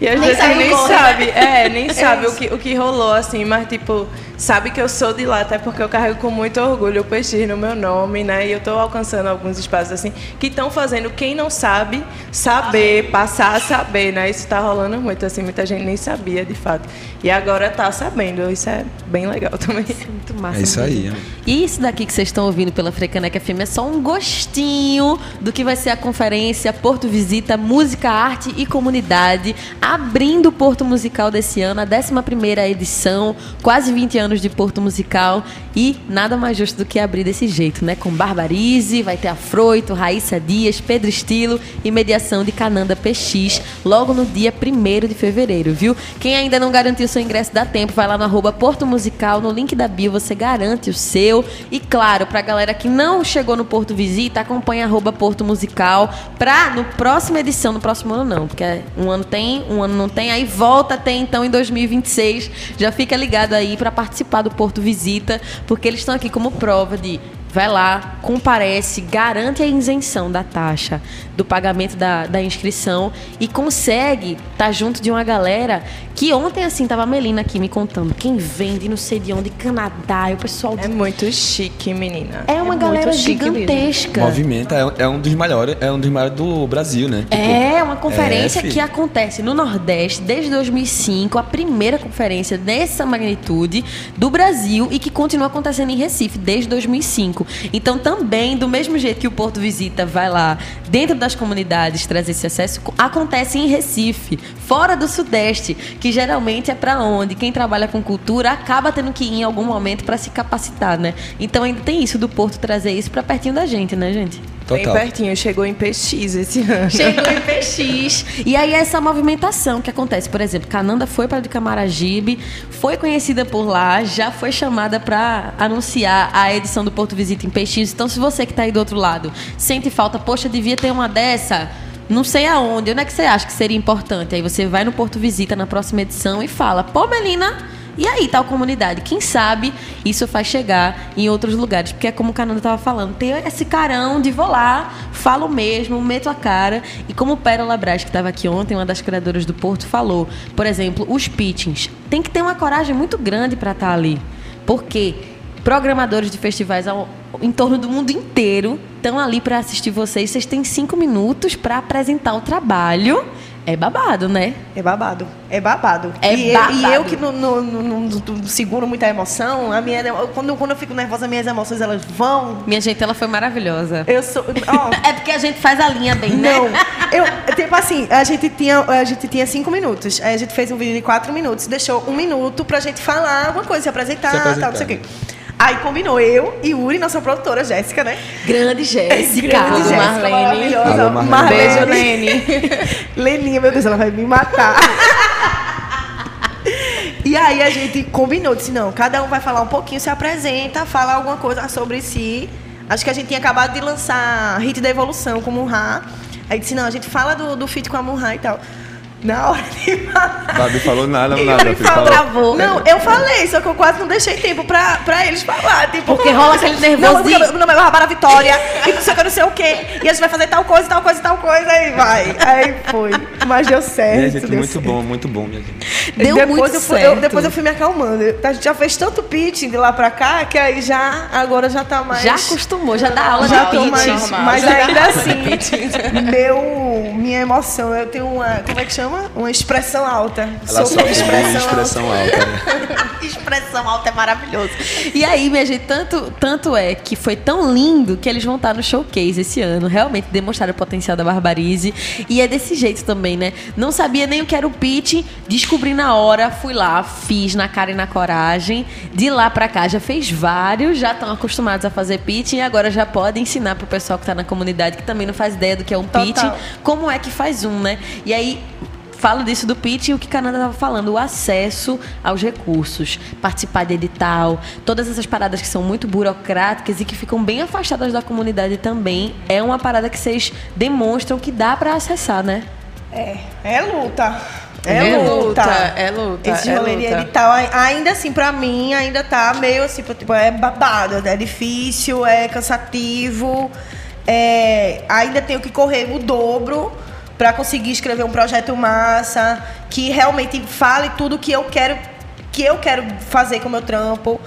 E às Nem vezes sabe nem corre, né? sabe. É, <laughs> nem sabe o, isso. que, o que rolou, assim, mas tipo, sabe que eu sou de lá, até porque eu carrego com muito orgulho o PX no meu nome, né? E eu tô alcançando alguns espaços assim que estão fazendo quem não sabe saber, passar a saber, né? Isso tá rolando muito, assim, muita gente nem sabia de fato. E agora tá sabendo. Isso é bem legal <laughs> também. Muito massa. É isso aí, amigo. E isso daqui que vocês estão ouvindo pela Frecaneca FM é só um gostinho do que vai ser a conferência Porto Visita Música, Arte e Comunidade, abrindo o Porto Musical desse ano, a 11ª edição, quase 20 anos de Porto Musical e nada mais justo do que abrir desse jeito, né? Com Barbarize, vai ter a Froito, Raíssa Dias, Pedro Estilo e mediação de Cananda PX, logo no dia 1 de fevereiro, viu? Quem ainda não garantiu seu ingresso dá tempo, vai lá no arroba Porto Musical, no link da bio você garante o seu. E claro, pra galera que não chegou no Porto Visita, acompanha arroba Porto Musical pra no próxima edição, no próximo ano não, porque um ano tem, um ano não tem, aí volta a ter então em 2026. Já fica ligado aí pra participar do Porto Visita, porque eles estão aqui como prova de vai lá, comparece, garante a isenção da taxa do pagamento da, da inscrição e consegue estar junto de uma galera que ontem, assim, tava a Melina aqui me contando. Quem vende, não sei de onde, Canadá, e o pessoal. É muito chique, menina. É uma muito galera chique gigantesca. Movimenta é, é um dos maiores, é um dos maiores do Brasil, né? Tipo, É uma conferência é, que acontece no Nordeste desde 2005, a primeira conferência dessa magnitude do Brasil e que continua acontecendo em Recife desde 2005. Então, também, do mesmo jeito que o Porto Visita vai lá dentro das comunidades trazer esse acesso, co- acontece em Recife, fora do Sudeste, que geralmente é para onde quem trabalha com cultura acaba tendo que ir em algum momento para se capacitar, né? Então, ainda tem isso do Porto trazer isso para pertinho da gente, né, gente? Bem Total. pertinho, chegou em PX esse ano. Chegou em PX. E aí essa movimentação que acontece, por exemplo, Cananda foi para de Camaragibe, foi conhecida por lá, já foi chamada para anunciar a edição do Porto Visita em PX. Então, se você que está aí do outro lado sente falta, poxa, devia ter uma dessa. Não sei aonde, onde é que você acha que seria importante? Aí você vai no Porto Visita na próxima edição e fala: pô, Melina, e aí, tal comunidade? Quem sabe isso faz chegar em outros lugares? Porque é como o Cananda estava falando, tem esse carão de vou lá, falo mesmo, meto a cara. E como Pérola Braz, que estava aqui ontem, uma das criadoras do Porto, falou, por exemplo, os pitchings. Tem que ter uma coragem muito grande para estar ali. Porque programadores de festivais ao, em torno do mundo inteiro estão ali para assistir vocês. Vocês têm cinco minutos para apresentar o trabalho É babado, né? É babado. É babado. É e, babado. e eu que não, não, não- não- não seguro muita emoção, a minha, quando, quando eu fico nervosa, minhas emoções elas vão. Minha gente, ela foi maravilhosa. Eu sou. ó, <laughs> É porque a gente faz a linha bem, né? Não, eu, tipo assim, a gente, tinha, a gente tinha cinco minutos. Aí a gente fez um vídeo de quatro minutos, deixou um minuto pra gente falar alguma coisa, se apresentar, Se apresentar. tal, não sei o quê. Aí combinou eu e Uri, nossa produtora, Jéssica, né? Grande Jéssica. Grande Jéssica, Marlene. maravilhosa. Alô, Marlene. Beijo, Lene. <laughs> Leninha, meu Deus, ela vai me matar. <laughs> E aí a gente combinou, disse, não, cada um vai falar um pouquinho, se apresenta, fala alguma coisa sobre si. Acho que a gente tinha acabado de lançar Hit da Evolução com o Murra. Aí disse, não, a gente fala do, do feat com a Murra e tal. Na hora de falar. Babi falou nada, nada. filho, falou. falou. Travou. Não, eu falei, só que eu quase não deixei tempo pra, pra eles falar. Tipo, Porque rola aquele nervosismo. Não, meu nome é Bárbara Vitória, e não sei o que, não sei o quê. E a gente vai fazer tal coisa, tal coisa, tal coisa, aí vai. Aí foi. Mas deu certo. Minha gente, deu muito certo. bom, muito bom, minha gente. Deu depois muito eu fui, certo. eu- depois eu fui me acalmando. A gente já fez tanto pitching de lá pra cá que aí já, agora já tá mais. Já acostumou, já dá aula já de tô pitch. mais, normal, mas ainda assim, meu, minha emoção, eu tenho uma, como é que chama? Uma expressão alta. Ela Sou só expressão, expressão alta. né? <laughs> Expressão alta é maravilhoso. E aí, minha gente, tanto, tanto é que foi tão lindo que eles vão estar no showcase esse ano. Realmente demonstraram o potencial da Barbarize. E é desse jeito também, né? Não sabia nem o que era o pitch, descobri na hora, fui lá, fiz na cara e na coragem. De lá pra cá já fez vários, já estão acostumados a fazer pitch e agora já podem ensinar pro pessoal que tá na comunidade que também não faz ideia do que é um pitch, Total. como é que faz um, né? E aí falo disso do pitch e o que a Canada estava falando, o acesso aos recursos, participar de edital, todas essas paradas que são muito burocráticas e que ficam bem afastadas da comunidade também, é uma parada que vocês demonstram que dá para acessar, né? É, é luta. É, É luta. luta, é luta, Esse é rolê edital, ai- ainda assim, pra mim, ainda tá meio assim, tipo, é babado, é difícil, é cansativo. é, ainda tenho que correr o dobro pra conseguir escrever um projeto massa, que realmente fale tudo que eu quero, que eu quero fazer com o meu trampo.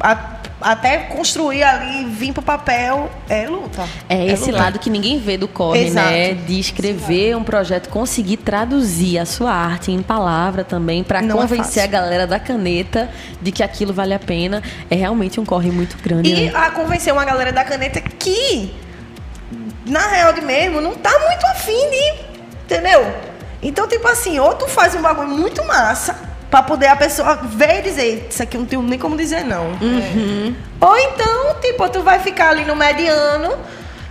A- até construir ali, vir pro papel, é luta. É esse luta. lado que ninguém vê do corre, Exato. né? De escrever um projeto, conseguir traduzir a sua arte em palavra também, para é convencer fácil. a galera da caneta de que aquilo vale a pena. É realmente um corre muito grande. E né? a convencer uma galera da caneta que, na real de mesmo, não tá muito afim de. Entendeu? Então, tipo assim, ou tu faz um bagulho muito massa pra poder a pessoa ver e dizer, isso aqui eu não tenho nem como dizer não. Ou então, tipo, tu vai ficar ali no mediano,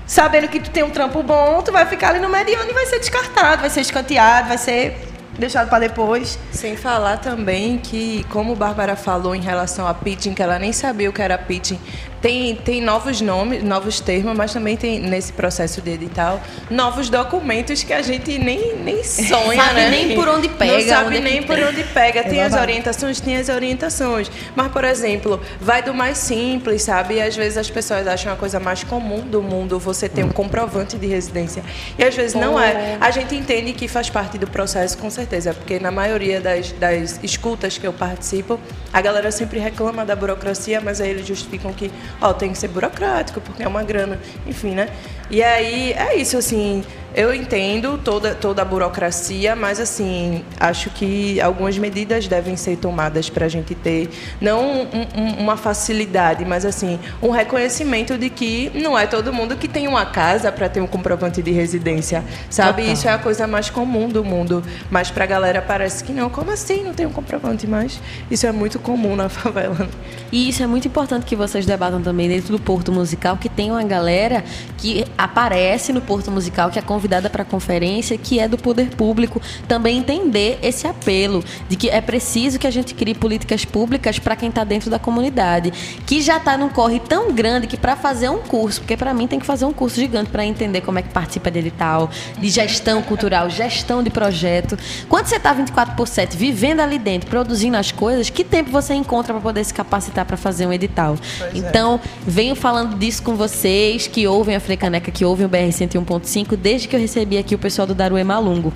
sabendo que tu tem um trampo bom, tu vai ficar ali no mediano e vai ser descartado, vai ser escanteado, vai ser deixado pra depois. Sem falar também que, como Bárbara falou em relação a pitching, que ela nem sabia o que era pitching, tem, tem novos nomes, novos termos, mas também tem, nesse processo de edital, novos documentos que a gente nem, nem sonha, Sabe né? nem por onde pega, Não sabe é nem por tem. onde pega. Tem as babado. orientações, tem as orientações. Mas, por exemplo, vai do mais simples, sabe? E às vezes as pessoas acham a coisa mais comum do mundo você ter um comprovante de residência. E às vezes não é. A gente entende que faz parte do processo, com certeza, porque na maioria das, das escutas que eu participo, a galera sempre reclama da burocracia, mas aí eles justificam que, ó, tem que ser burocrático, porque é uma grana, enfim, né? E aí é isso, assim. Eu entendo toda, toda a burocracia, mas assim, acho que algumas medidas devem ser tomadas para a gente ter, não um- um- uma facilidade, mas assim, um reconhecimento de que não é todo mundo que tem uma casa para ter um comprovante de residência, sabe? Total. Isso é a coisa mais comum do mundo, mas para a galera parece que não. Como assim não tem um comprovante? Mas isso é muito comum na <laughs> favela. E isso é muito importante que vocês debatam também dentro do Porto Musical, que tem uma galera que aparece no Porto Musical, que é convidada para a conferência, que é do poder público, também entender esse apelo de que é preciso que a gente crie políticas públicas para quem está dentro da comunidade, que já está num corre tão grande que para fazer um curso, porque para mim tem que fazer um curso gigante para entender como é que participa de edital, de gestão cultural, gestão de projeto. Quando você está 24 por 7 vivendo ali dentro, produzindo as coisas, que tempo você encontra para poder se capacitar para fazer um edital? então, venho falando disso com vocês que ouvem a Frecaneca, que ouvem o BR 101.5, desde que eu recebi aqui o pessoal do Daruê Malungo.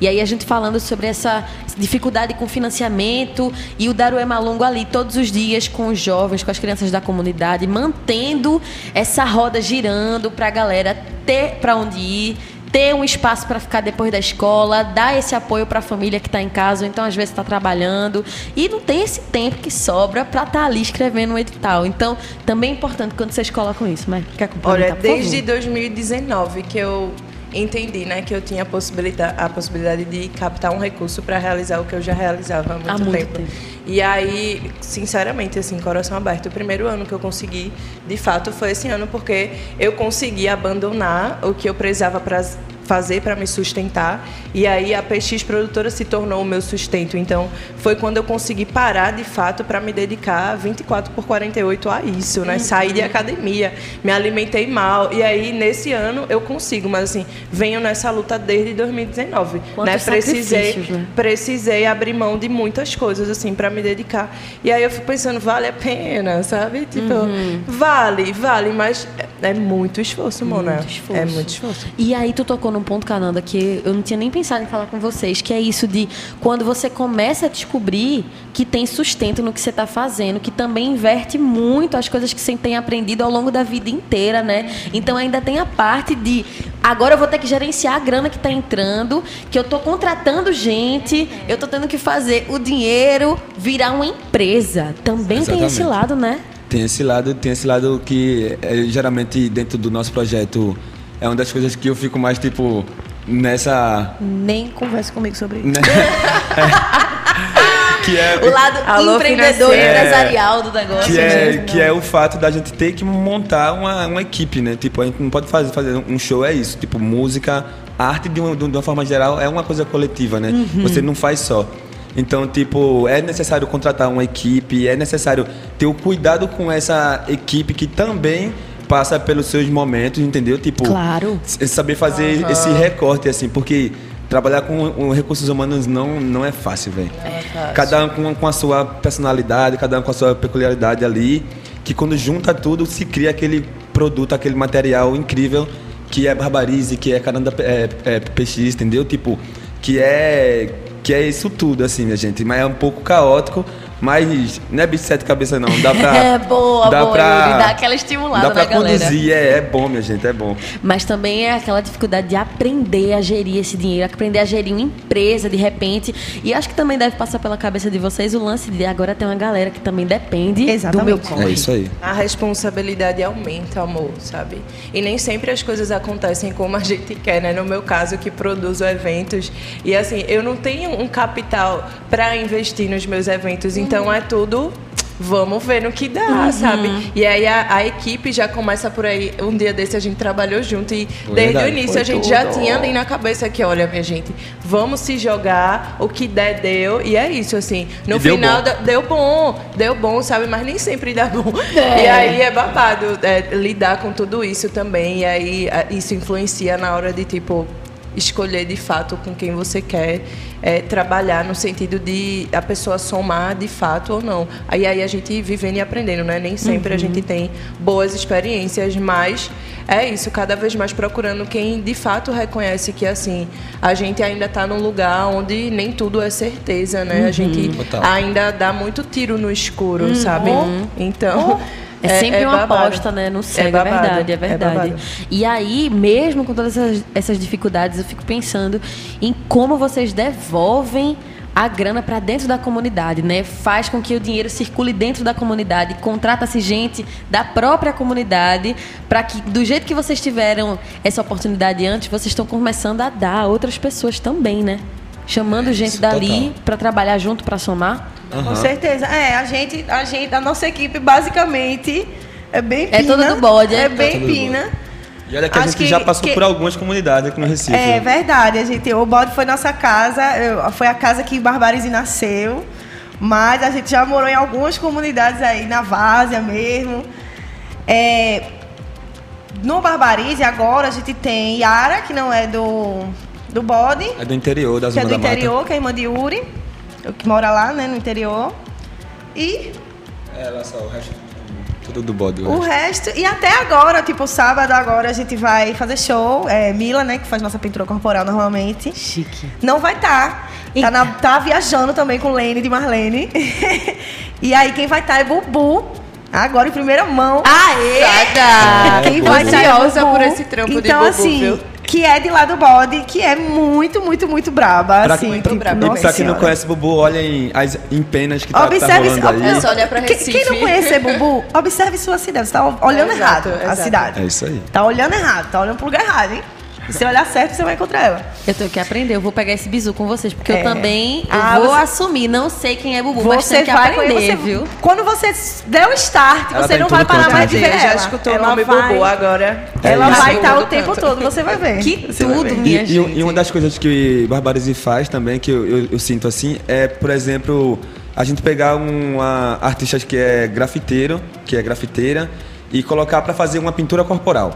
E aí a gente falando sobre essa dificuldade com financiamento e o Daruê Malungo ali todos os dias com os jovens, com as crianças da comunidade, mantendo essa roda girando para a galera ter para onde ir, ter um espaço para ficar depois da escola, dar esse apoio para a família que está em casa, ou então às vezes está trabalhando e não tem esse tempo que sobra para estar tá ali escrevendo um edital. Então, também é importante quando vocês colocam isso, mas quer Olha, desde 2019 que eu entendi, né, que eu tinha a possibilidade, a possibilidade de captar um recurso para realizar o que eu já realizava há muito, há muito tempo. tempo. E aí, sinceramente, assim, coração aberto, o primeiro ano que eu consegui, de fato, foi esse ano porque eu consegui abandonar o que eu precisava para fazer para me sustentar. E aí a PX produtora se tornou o meu sustento. Então, foi quando eu consegui parar de fato para me dedicar 24 por 48 a isso, né? Uhum. Saí de academia, me alimentei mal. E aí nesse ano eu consigo, mas assim, venho nessa luta desde 2019, Quantos né? Precisei né? precisei abrir mão de muitas coisas assim para me dedicar. E aí eu fico pensando, vale a pena, sabe? Tipo, uhum. vale, vale, mas é muito esforço, Mona. Muito esforço. É muito esforço. E aí tu tocou num ponto, Cananda, que eu não tinha nem pensado em falar com vocês, que é isso de quando você começa a descobrir que tem sustento no que você está fazendo, que também inverte muito as coisas que você tem aprendido ao longo da vida inteira, né? Então ainda tem a parte de agora eu vou ter que gerenciar a grana que está entrando, que eu estou contratando gente, eu estou tendo que fazer o dinheiro virar uma empresa. Também Exatamente. tem esse lado, né? Tem esse lado, tem esse lado que é, geralmente dentro do nosso projeto é uma das coisas que eu fico mais tipo nessa. Nem converse comigo sobre isso. Né? <laughs> que é o lado Alô, empreendedor e empresarial do negócio. Que é, que é o fato da gente ter que montar uma, uma equipe, né? Tipo, a gente não pode fazer, fazer um show, é isso. Tipo, música, arte de uma, de uma forma geral é uma coisa coletiva, né? Uhum. Você não faz só. Então, tipo, é necessário contratar uma equipe, é necessário ter o cuidado com essa equipe que também passa pelos seus momentos, entendeu? Tipo, claro. saber fazer uhum. esse recorte, assim, porque trabalhar com, recursos humanos não, não é fácil, velho. É cada um com, com a sua personalidade, cada um com a sua peculiaridade ali, que quando junta tudo se cria aquele produto, aquele material incrível que é Barbarize, que é Caranda é, é, PX, entendeu? Tipo, que é que é isso tudo, assim, minha gente. Mas é um pouco caótico, mas não é bicho de sete cabeças, não. Dá pra. <laughs> é boa, dá boa, pra, Yuri, dá aquela estimulada dá pra galera. conduzir, é, é bom, minha gente, é bom. Mas também é aquela dificuldade de aprender a gerir esse dinheiro, aprender a gerir uma empresa de repente. E acho que também deve passar pela cabeça de vocês o lance de agora tem uma galera que também depende Exatamente. do meu corre. É isso aí. A responsabilidade aumenta, amor, sabe? E nem sempre as coisas acontecem como a gente quer, né? No meu caso, que produzo eventos. E assim, eu não tenho um capital para investir nos meus eventos. Então, então é tudo vamos ver no que dá, uhum. sabe? E aí a, a, equipe já começa por aí. Um dia desse a gente trabalhou junto e desde Verdade, o início a gente tudo. já tinha ali na cabeça que, olha, minha gente, vamos se jogar, o que der, deu. E é isso, assim. No e final deu bom. deu bom, deu bom, sabe? Mas nem sempre dá bom. <laughs> É. E aí é babado é, lidar com tudo isso também. E aí isso influencia na hora de, tipo, escolher de fato com quem você quer é, trabalhar no sentido de a pessoa somar de fato ou não. Aí, aí a gente vivendo e aprendendo, né? Nem sempre uhum. a gente tem boas experiências, mas é isso, cada vez mais procurando quem de fato reconhece que assim a gente ainda está num lugar onde nem tudo é certeza, né? Uhum. A gente Total. ainda dá muito tiro no escuro, uhum. sabe? Então. É, é sempre é uma babado. aposta, né? No cego, é, é verdade, é verdade. e aí, mesmo com todas essas, essas dificuldades, eu fico pensando em como vocês devolvem a grana para dentro da comunidade, né? Faz com que o dinheiro circule dentro da comunidade, contrata-se gente da própria comunidade para que do jeito que vocês tiveram essa oportunidade antes, vocês estão começando a dar a outras pessoas também, né? Chamando gente Isso, dali para trabalhar junto para somar. Uhum. Com certeza. É, a gente, a gente, a nossa equipe basicamente é bem pina. É toda do bode, é? É bem é pina. E olha que Acho a gente que, já passou que, por algumas comunidades aqui no Recife. É verdade, a gente, o bode foi nossa casa, foi a casa que Barbarize nasceu, mas a gente já morou em algumas comunidades aí, na Várzea mesmo. É, no Barbarize agora a gente tem Yara, que não é do, do bode. É do interior, da zona que é do interior, que é irmã de Uri que mora lá, né, no interior. E. É, lá só, o resto tudo do bode. O, o resto. E até agora, tipo, sábado agora a gente vai fazer show. É, Mila, né, que faz nossa pintura corporal normalmente. Chique. Não vai estar. Tá, tá, tá viajando também com Lene de Marlene. <laughs> e aí quem vai estar tá é Bubu. Agora em primeira mão. Aê! Quem vai estar é por esse trampo então, de Bubu, assim, viu? Que é de lá do bode, que é muito, muito, muito braba. Pra assim, quem- tipo, braba nossa Pra quem não conhece Bubu, olhem as empenas que tá, tá Observe, rolando aí. Pra quem, Recife. quem não conhecer Bubu, observe sua cidade. Você tá olhando É, errado exato, a exato. cidade. É isso aí. Tá olhando errado, tá olhando pro lugar errado, hein? Se você olhar certo, você vai encontrar ela. Eu tenho que aprender, eu vou pegar esse bizu com vocês, porque É. eu também eu Ah, vou você- assumir. Não sei quem é Bubu, mas Você tenho que vai aprender, você, viu? Quando você der o start, Ela você tá não vai parar canto, mais de ver Já ela. escutou ela o nome vai, Bobo agora. Ela É isso. vai estar o tempo canto. todo, você vai ver. Que Você tudo, ver. minha E, gente. e, uma das coisas que Barbarize faz também, que eu, eu- eu sinto assim, é, por exemplo, a gente pegar uma artista que é grafiteiro, que é grafiteira, e colocar pra fazer uma pintura corporal.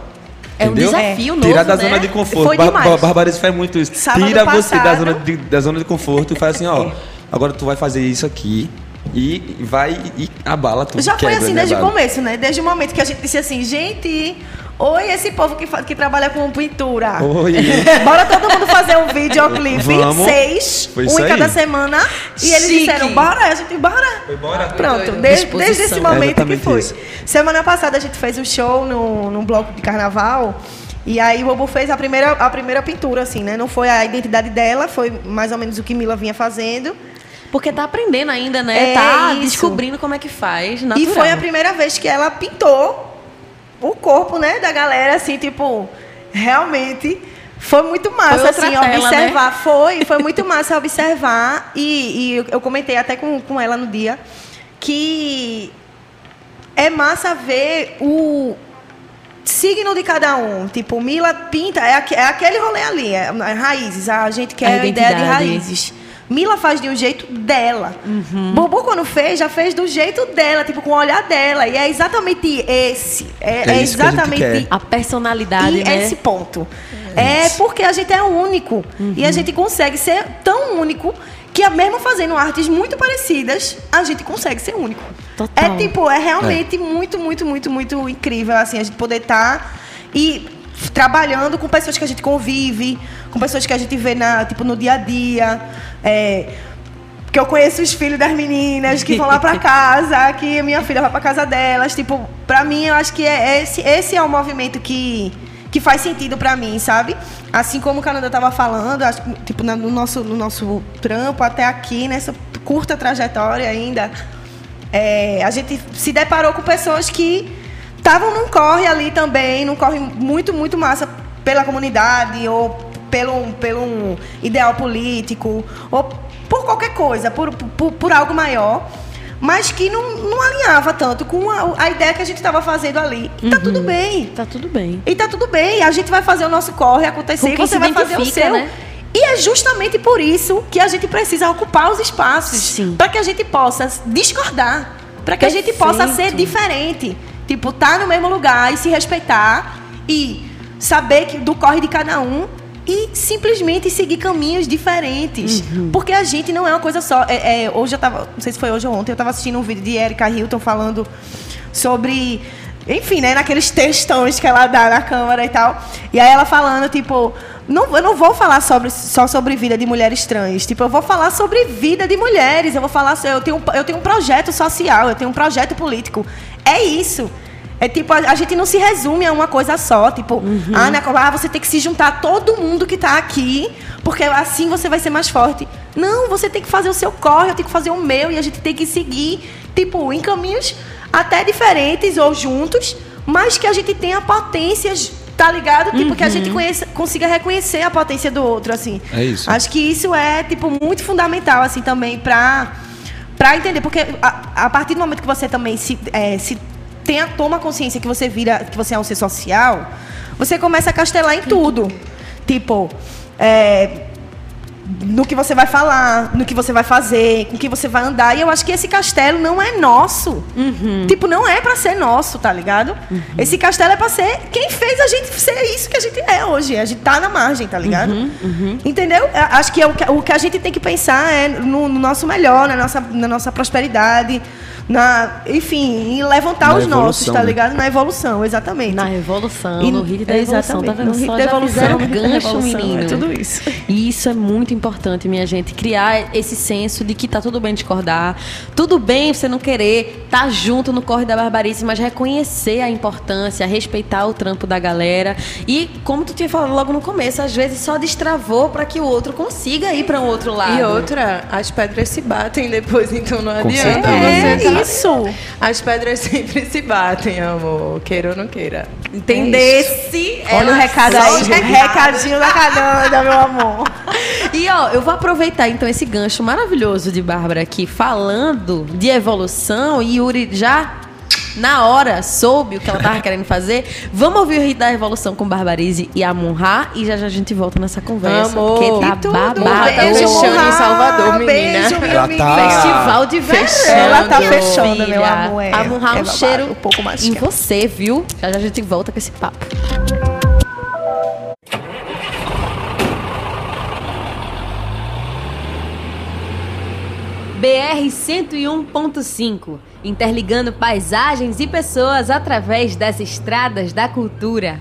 É um entendeu? desafio novo, Tirar da né? zona de conforto. Foi Barbarize faz muito isso. Sábado Tira você da passado- zona, de, da zona de conforto e faz assim, ó, <laughs> agora tu vai fazer isso aqui e vai e abala tudo. Já foi assim né, desde o começo, né? Desde o momento que a gente disse assim, gente, oi esse povo que, que trabalha com pintura. Oi. <laughs> Bora todo mundo fazer um videoclipe, Vamos. seis, Foi um em aí. cada semana. E eles Chique. disseram, bora, a gente, bora. Foi bora? Pronto, desde, desde esse É momento que exatamente foi. isso. Semana passada a gente fez um show no, num bloco de carnaval. E aí o Bobo fez a primeira, a primeira pintura, assim, né? Não foi a identidade dela, foi mais ou menos o que Mila vinha fazendo. Porque tá aprendendo ainda, né? É tá isso. descobrindo como é que faz. E natural. foi a primeira vez que ela pintou o corpo, né, da galera, assim, tipo, realmente foi muito massa, Foi assim, tela, né? observar. Foi, foi muito massa observar. E, e eu- comentei até com, com ela no dia que é massa ver o signo de cada um. Tipo, Mila pinta, é, é aquele rolê ali, é, é raízes. A gente quer A a, ideia de raízes. Mila faz de um jeito dela. Uhum. Bubu, quando fez, já fez do jeito dela, tipo, com o olhar dela. E é exatamente esse. É, É é isso que a gente exatamente quer. A personalidade, e né? esse ponto. É porque a gente é único. E Uhum. a gente consegue ser tão único que, mesmo fazendo artes muito parecidas, a gente consegue ser único. Total. É tipo, é realmente muito, muito, muito, muito incrível, assim, a gente poder estar e f- trabalhando com pessoas que a gente convive, com pessoas que a gente vê na, tipo, no dia a dia. É, que eu conheço os filhos das meninas que vão lá pra <laughs> casa, que minha filha vai pra casa delas. Tipo, pra mim, eu acho que é esse, esse é o movimento que, que faz sentido pra mim, sabe? Assim como o Canadá tava falando, acho, que, tipo, no nosso, no nosso trampo até aqui, nessa curta trajetória ainda, é, a gente se deparou com pessoas que estavam num corre ali também, num corre muito, muito massa pela comunidade ou pelo, pelo um ideal político ou por qualquer coisa, por, por, por algo maior, mas que não, não alinhava tanto com a, a ideia que a gente estava fazendo ali. E tá tudo bem. Tá tudo bem. E tá tudo bem, a gente vai fazer o nosso corre acontecer e você vai fazer o seu. né? E é justamente por isso que a gente precisa ocupar os espaços. Para que a gente possa discordar. Para que a gente possa ser Perfeito. diferente. Tipo, tá no mesmo lugar e se respeitar. E saber que, do corre de cada um. E simplesmente seguir caminhos diferentes. Uhum. Porque a gente não é uma coisa só. É, é, hoje eu tava. Não sei se foi hoje ou ontem, eu tava assistindo um vídeo de Erika Hilton falando sobre. Enfim, né? Naqueles textões que ela dá na câmara e tal. E aí ela falando, tipo. Não, eu não vou falar sobre, só sobre vida de mulheres trans. Tipo, eu vou falar sobre vida de mulheres. Eu vou falar. Eu tenho, eu tenho um projeto social, eu tenho um projeto político. É isso. É tipo, a, a gente não se resume a uma coisa só. Tipo, ah, né, ah, você tem que se juntar a todo mundo que tá aqui, porque assim você vai ser mais forte. Não, você tem que fazer o seu corre, eu tenho que fazer o meu, e a gente tem que seguir, tipo, em caminhos até diferentes ou juntos, mas que a gente tenha potências, tá ligado? Tipo, que a gente conheça, consiga reconhecer a potência do outro, assim. É isso. Acho que isso é, tipo, muito fundamental, assim, também, pra, pra entender. Porque a, a partir do momento que você também se, é, se tenha, toma consciência que você vira, que você é um ser social, você começa a castelar em tudo. Tipo, é, no que você vai falar, no que você vai fazer, com que você vai andar. E eu acho que esse castelo não é nosso. Tipo, não é pra ser nosso, tá ligado? Esse castelo é pra ser quem fez a gente ser isso que a gente é hoje. A gente tá na margem, tá ligado? Entendeu? Eu Acho que, é o que o que a gente tem que pensar é no, no nosso melhor, na nossa, na nossa prosperidade, na, enfim, em levantar Na os nossos, evolução, tá né? ligado? Na evolução, exatamente. Na revolução, E- no hit da evolução, tá vendo? no da evolução, <laughs> gancho, revolução, menino. é tudo isso. E isso é muito importante, minha gente. Criar esse senso de que tá tudo bem discordar. Tudo bem você não querer estar junto no corre da barbarice, mas reconhecer a importância, respeitar o trampo da galera. E, como tu tinha falado logo no começo, às vezes só destravou para que o outro consiga ir para um outro lado. E outra, as pedras se batem depois, então não Com adianta É você tá- isso. As pedras <laughs> sempre se batem, amor. Queira ou não queira. Entendesse? Olha o recado aí, recadinho da Cananda, meu amor. E ó, eu vou aproveitar então esse gancho maravilhoso de Bárbara aqui, falando de evolução, e Yuri já na hora soube o que ela tava querendo fazer. Vamos ouvir o hit da evolução com Barbarize e Amunra e já já a gente volta nessa conversa. Amor. Porque tá E babado. Beijo, fechando em Salvador, menina. Beijo, Ela menina. tá- Festival de verão. Ela tá fechando, filha. meu amor, é. É um cheiro um pouco mais em você, viu? Já já a gente volta com esse papo. BR 101.5 interligando paisagens e pessoas através das estradas da cultura.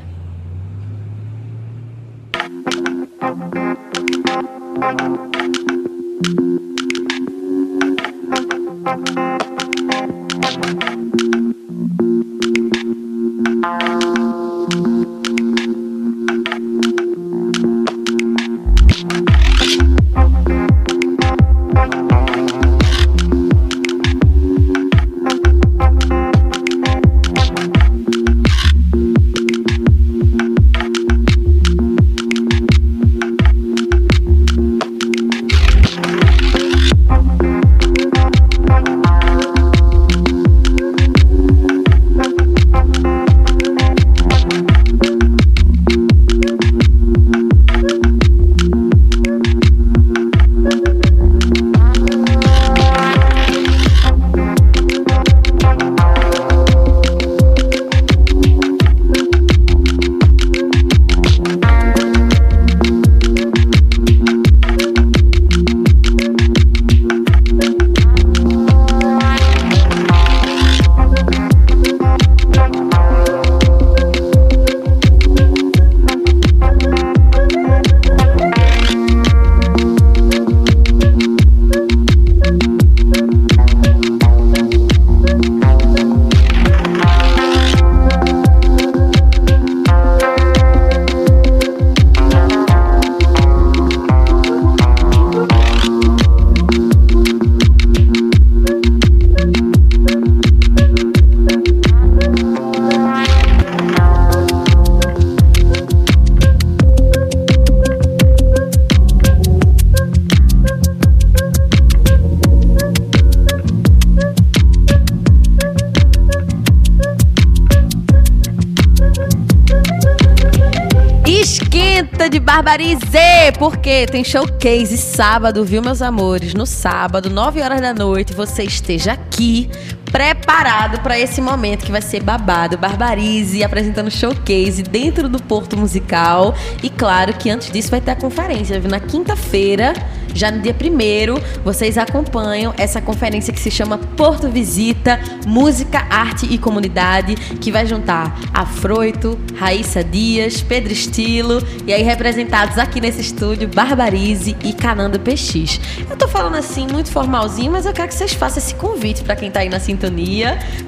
De Barbarize! Porque tem showcase sábado, viu, meus amores? No sábado, 9 horas da noite, você esteja aqui, preparado para esse momento que vai ser babado. Barbarize apresentando showcase dentro do Porto Musical. E claro que antes disso vai ter a conferência? Na quinta-feira, já no dia primeiro, vocês acompanham essa conferência que se chama Porto Visita, Música, Arte e Comunidade, que vai juntar Afroito, Raíssa Dias, Pedro Estilo, e aí representados aqui nesse estúdio, Barbarize e Cananda PX. Eu tô falando assim, muito formalzinho, mas eu quero que vocês façam esse convite para quem tá aí na sintonia,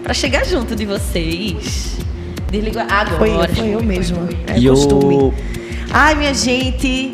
para chegar junto de vocês. Desliga agora. Foi eu, foi eu mesmo. É E costume. eu... Ai, minha gente,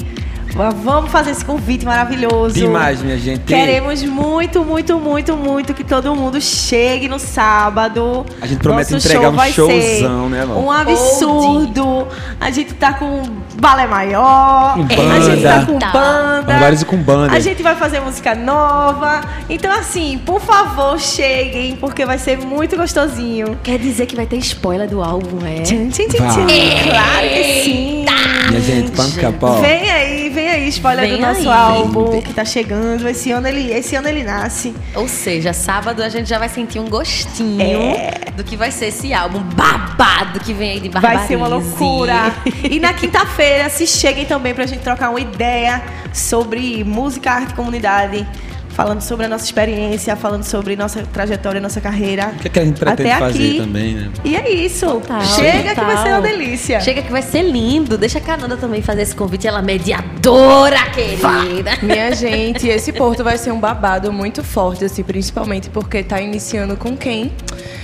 vamos fazer esse convite maravilhoso. Demais, minha gente. Queremos muito, muito, muito, muito que todo mundo chegue no sábado. A gente promete Nosso entregar show um vai showzão, ser né? Um absurdo. A gente tá com balé maior. Com A gente tá banda. com Tá. banda. Barbarize com banda. A gente vai fazer música nova. Então, assim, por favor, cheguem, porque vai ser muito gostosinho. Quer dizer que vai ter spoiler do álbum, é? Tchim, tchim, tchim, Vai. tchim. Claro que sim. Minha gente, panca pau. Vem aí, vem aí, spoiler Vem do nosso aí. álbum que tá chegando. Esse ano ele, esse ano ele nasce. Ou seja, sábado a gente já vai sentir um gostinho É. do que vai ser esse álbum babado que vem aí de Barbarize. Vai ser uma loucura. <laughs> E na quinta-feira, se cheguem também pra gente trocar uma ideia sobre música, arte e comunidade. Falando sobre a nossa experiência, falando sobre nossa trajetória, nossa carreira. O que, é que a gente pretende até fazer aqui. também, né? E é isso. Total, Chega que vai ser uma total. delícia. Chega que vai ser lindo. Deixa a Cananda também fazer esse convite. Ela é mediadora, querida. Minha gente, esse porto vai ser um babado muito forte, assim, principalmente porque tá iniciando com quem?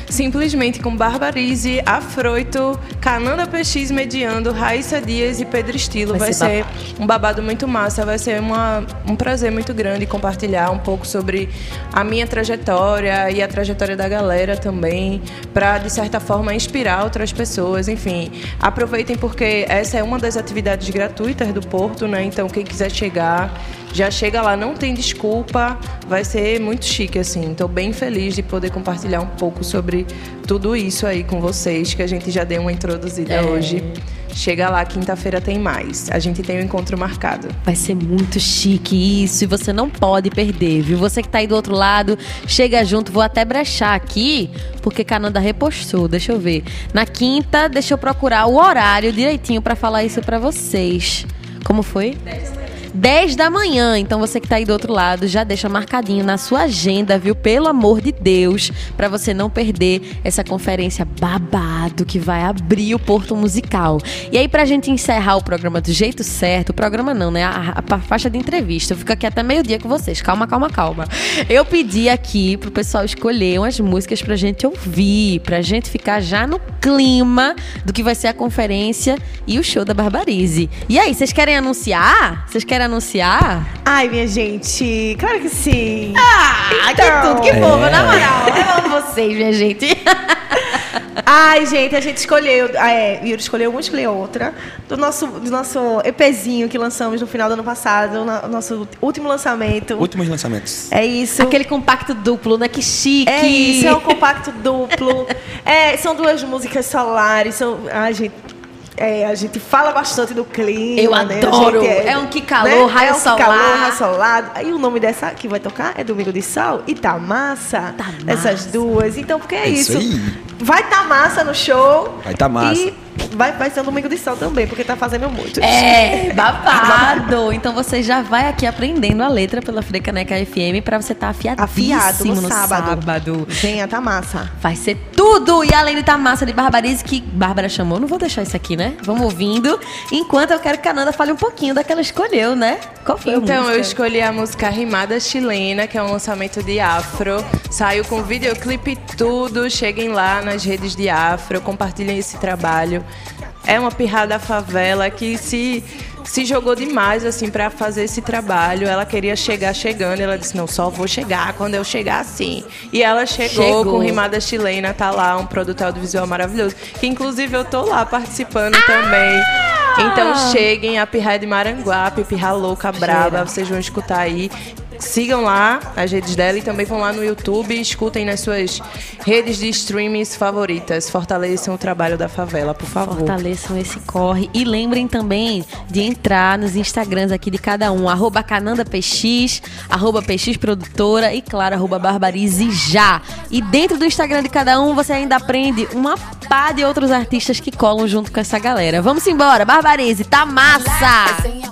Simplesmente com Barbarize, Afroito, Cananda PX mediando, Raíssa Dias e Pedro Estilo. Vai Vai, ser um babado muito massa, vai ser uma, um prazer muito grande compartilhar um pouco sobre a minha trajetória e a trajetória da galera também, para de certa forma inspirar outras pessoas. Enfim, aproveitem porque essa é uma das atividades gratuitas do Porto, né? Então quem quiser chegar já chega lá, não tem desculpa, vai ser muito chique, assim. Estou bem feliz de poder compartilhar um pouco sobre tudo isso aí com vocês, que a gente já deu uma introduzida É. hoje. Chega lá, quinta-feira tem mais. A gente tem um encontro marcado. Vai ser muito chique isso e você não pode perder, viu? Você que tá aí do outro lado, chega junto. Vou até brechar aqui, porque Cananda repostou. Deixa eu ver. Na quinta, deixa eu procurar o horário direitinho pra falar isso pra vocês. Como foi? 10 da manhã. Então você que tá aí do outro lado, já deixa marcadinho na sua agenda, viu? Pelo amor de Deus, pra você não perder essa conferência babado que vai abrir o Porto Musical. E aí pra gente encerrar o programa do jeito certo, o programa não, né? A, a- a faixa de entrevista. Eu fico aqui até meio-dia com vocês. Calma, calma, calma. Eu pedi aqui pro pessoal escolher umas músicas pra gente ouvir, pra gente ficar já no clima do que vai ser a conferência e o show da Barbarize. E aí, vocês querem anunciar? Vocês querem anunciar? Ai, minha gente, claro que sim. Ah, Então, que tudo, que é. boba, na moral. Eu amo vocês, minha gente. <laughs> Ai, gente, a gente escolheu. ah, É, Yuri escolheu uma, escolheu outra. Do nosso, do nosso EPzinho que lançamos no final do ano passado, o nosso último lançamento. Últimos lançamentos. É isso. Aquele compacto duplo, né? Que chique. É isso, é um compacto duplo. É, são duas músicas solares. São, a, gente, é, a gente fala bastante do clima. Eu né? Adoro. gente É um que calor, raio é um que solar. calor, raio solar. Aí o nome dessa que vai tocar é Domingo de Sol e tá massa. Tá Essas massa. duas. Então, porque é, É isso isso. aí. Vai tá massa no show. Vai tá massa. E vai, vai ser um Domingo de Sol também, porque tá fazendo muito. É, <laughs> babado. Então você já vai aqui aprendendo a letra pela Frecaneca FM pra você estar afiadíssimo Afiado no, no sábado. sábado. Venha, tá massa. Vai ser tudo! E além de tá massa de Barbarize, que Bárbara chamou, não vou deixar isso aqui, né? Vamos ouvindo. Enquanto eu quero que a Nanda fale um pouquinho da que ela escolheu, né? Qual foi a Então, eu escolhi a música Rimada Chilena, que é um lançamento de Afro. Saiu com videoclipe tudo. Cheguem lá nas redes de Afro, compartilhem esse trabalho. É uma pirrada da favela que se, se jogou demais assim para fazer esse trabalho. Ela queria chegar chegando, ela disse: "Não, só vou chegar quando eu chegar assim". E ela chegou, Chegou. com Rimada Chilena, tá lá um produto audiovisual maravilhoso, que inclusive eu tô lá participando também. Então cheguem a Pirraia de Maranguape, Pirra Louca Braba, vocês vão escutar aí. Sigam lá as redes dela e também vão lá no YouTube e escutem nas suas redes de streamings favoritas. Fortaleçam o trabalho da favela, por favor. Fortaleçam esse corre. E lembrem também de entrar nos Instagrams aqui de cada um. Arroba CanandaPX, arroba PX Produtora e, claro, arroba Barbarize já. E dentro do Instagram de cada um, você ainda aprende uma pá de outros artistas que colam junto com essa galera. Vamos embora, Barbarize, tá massa!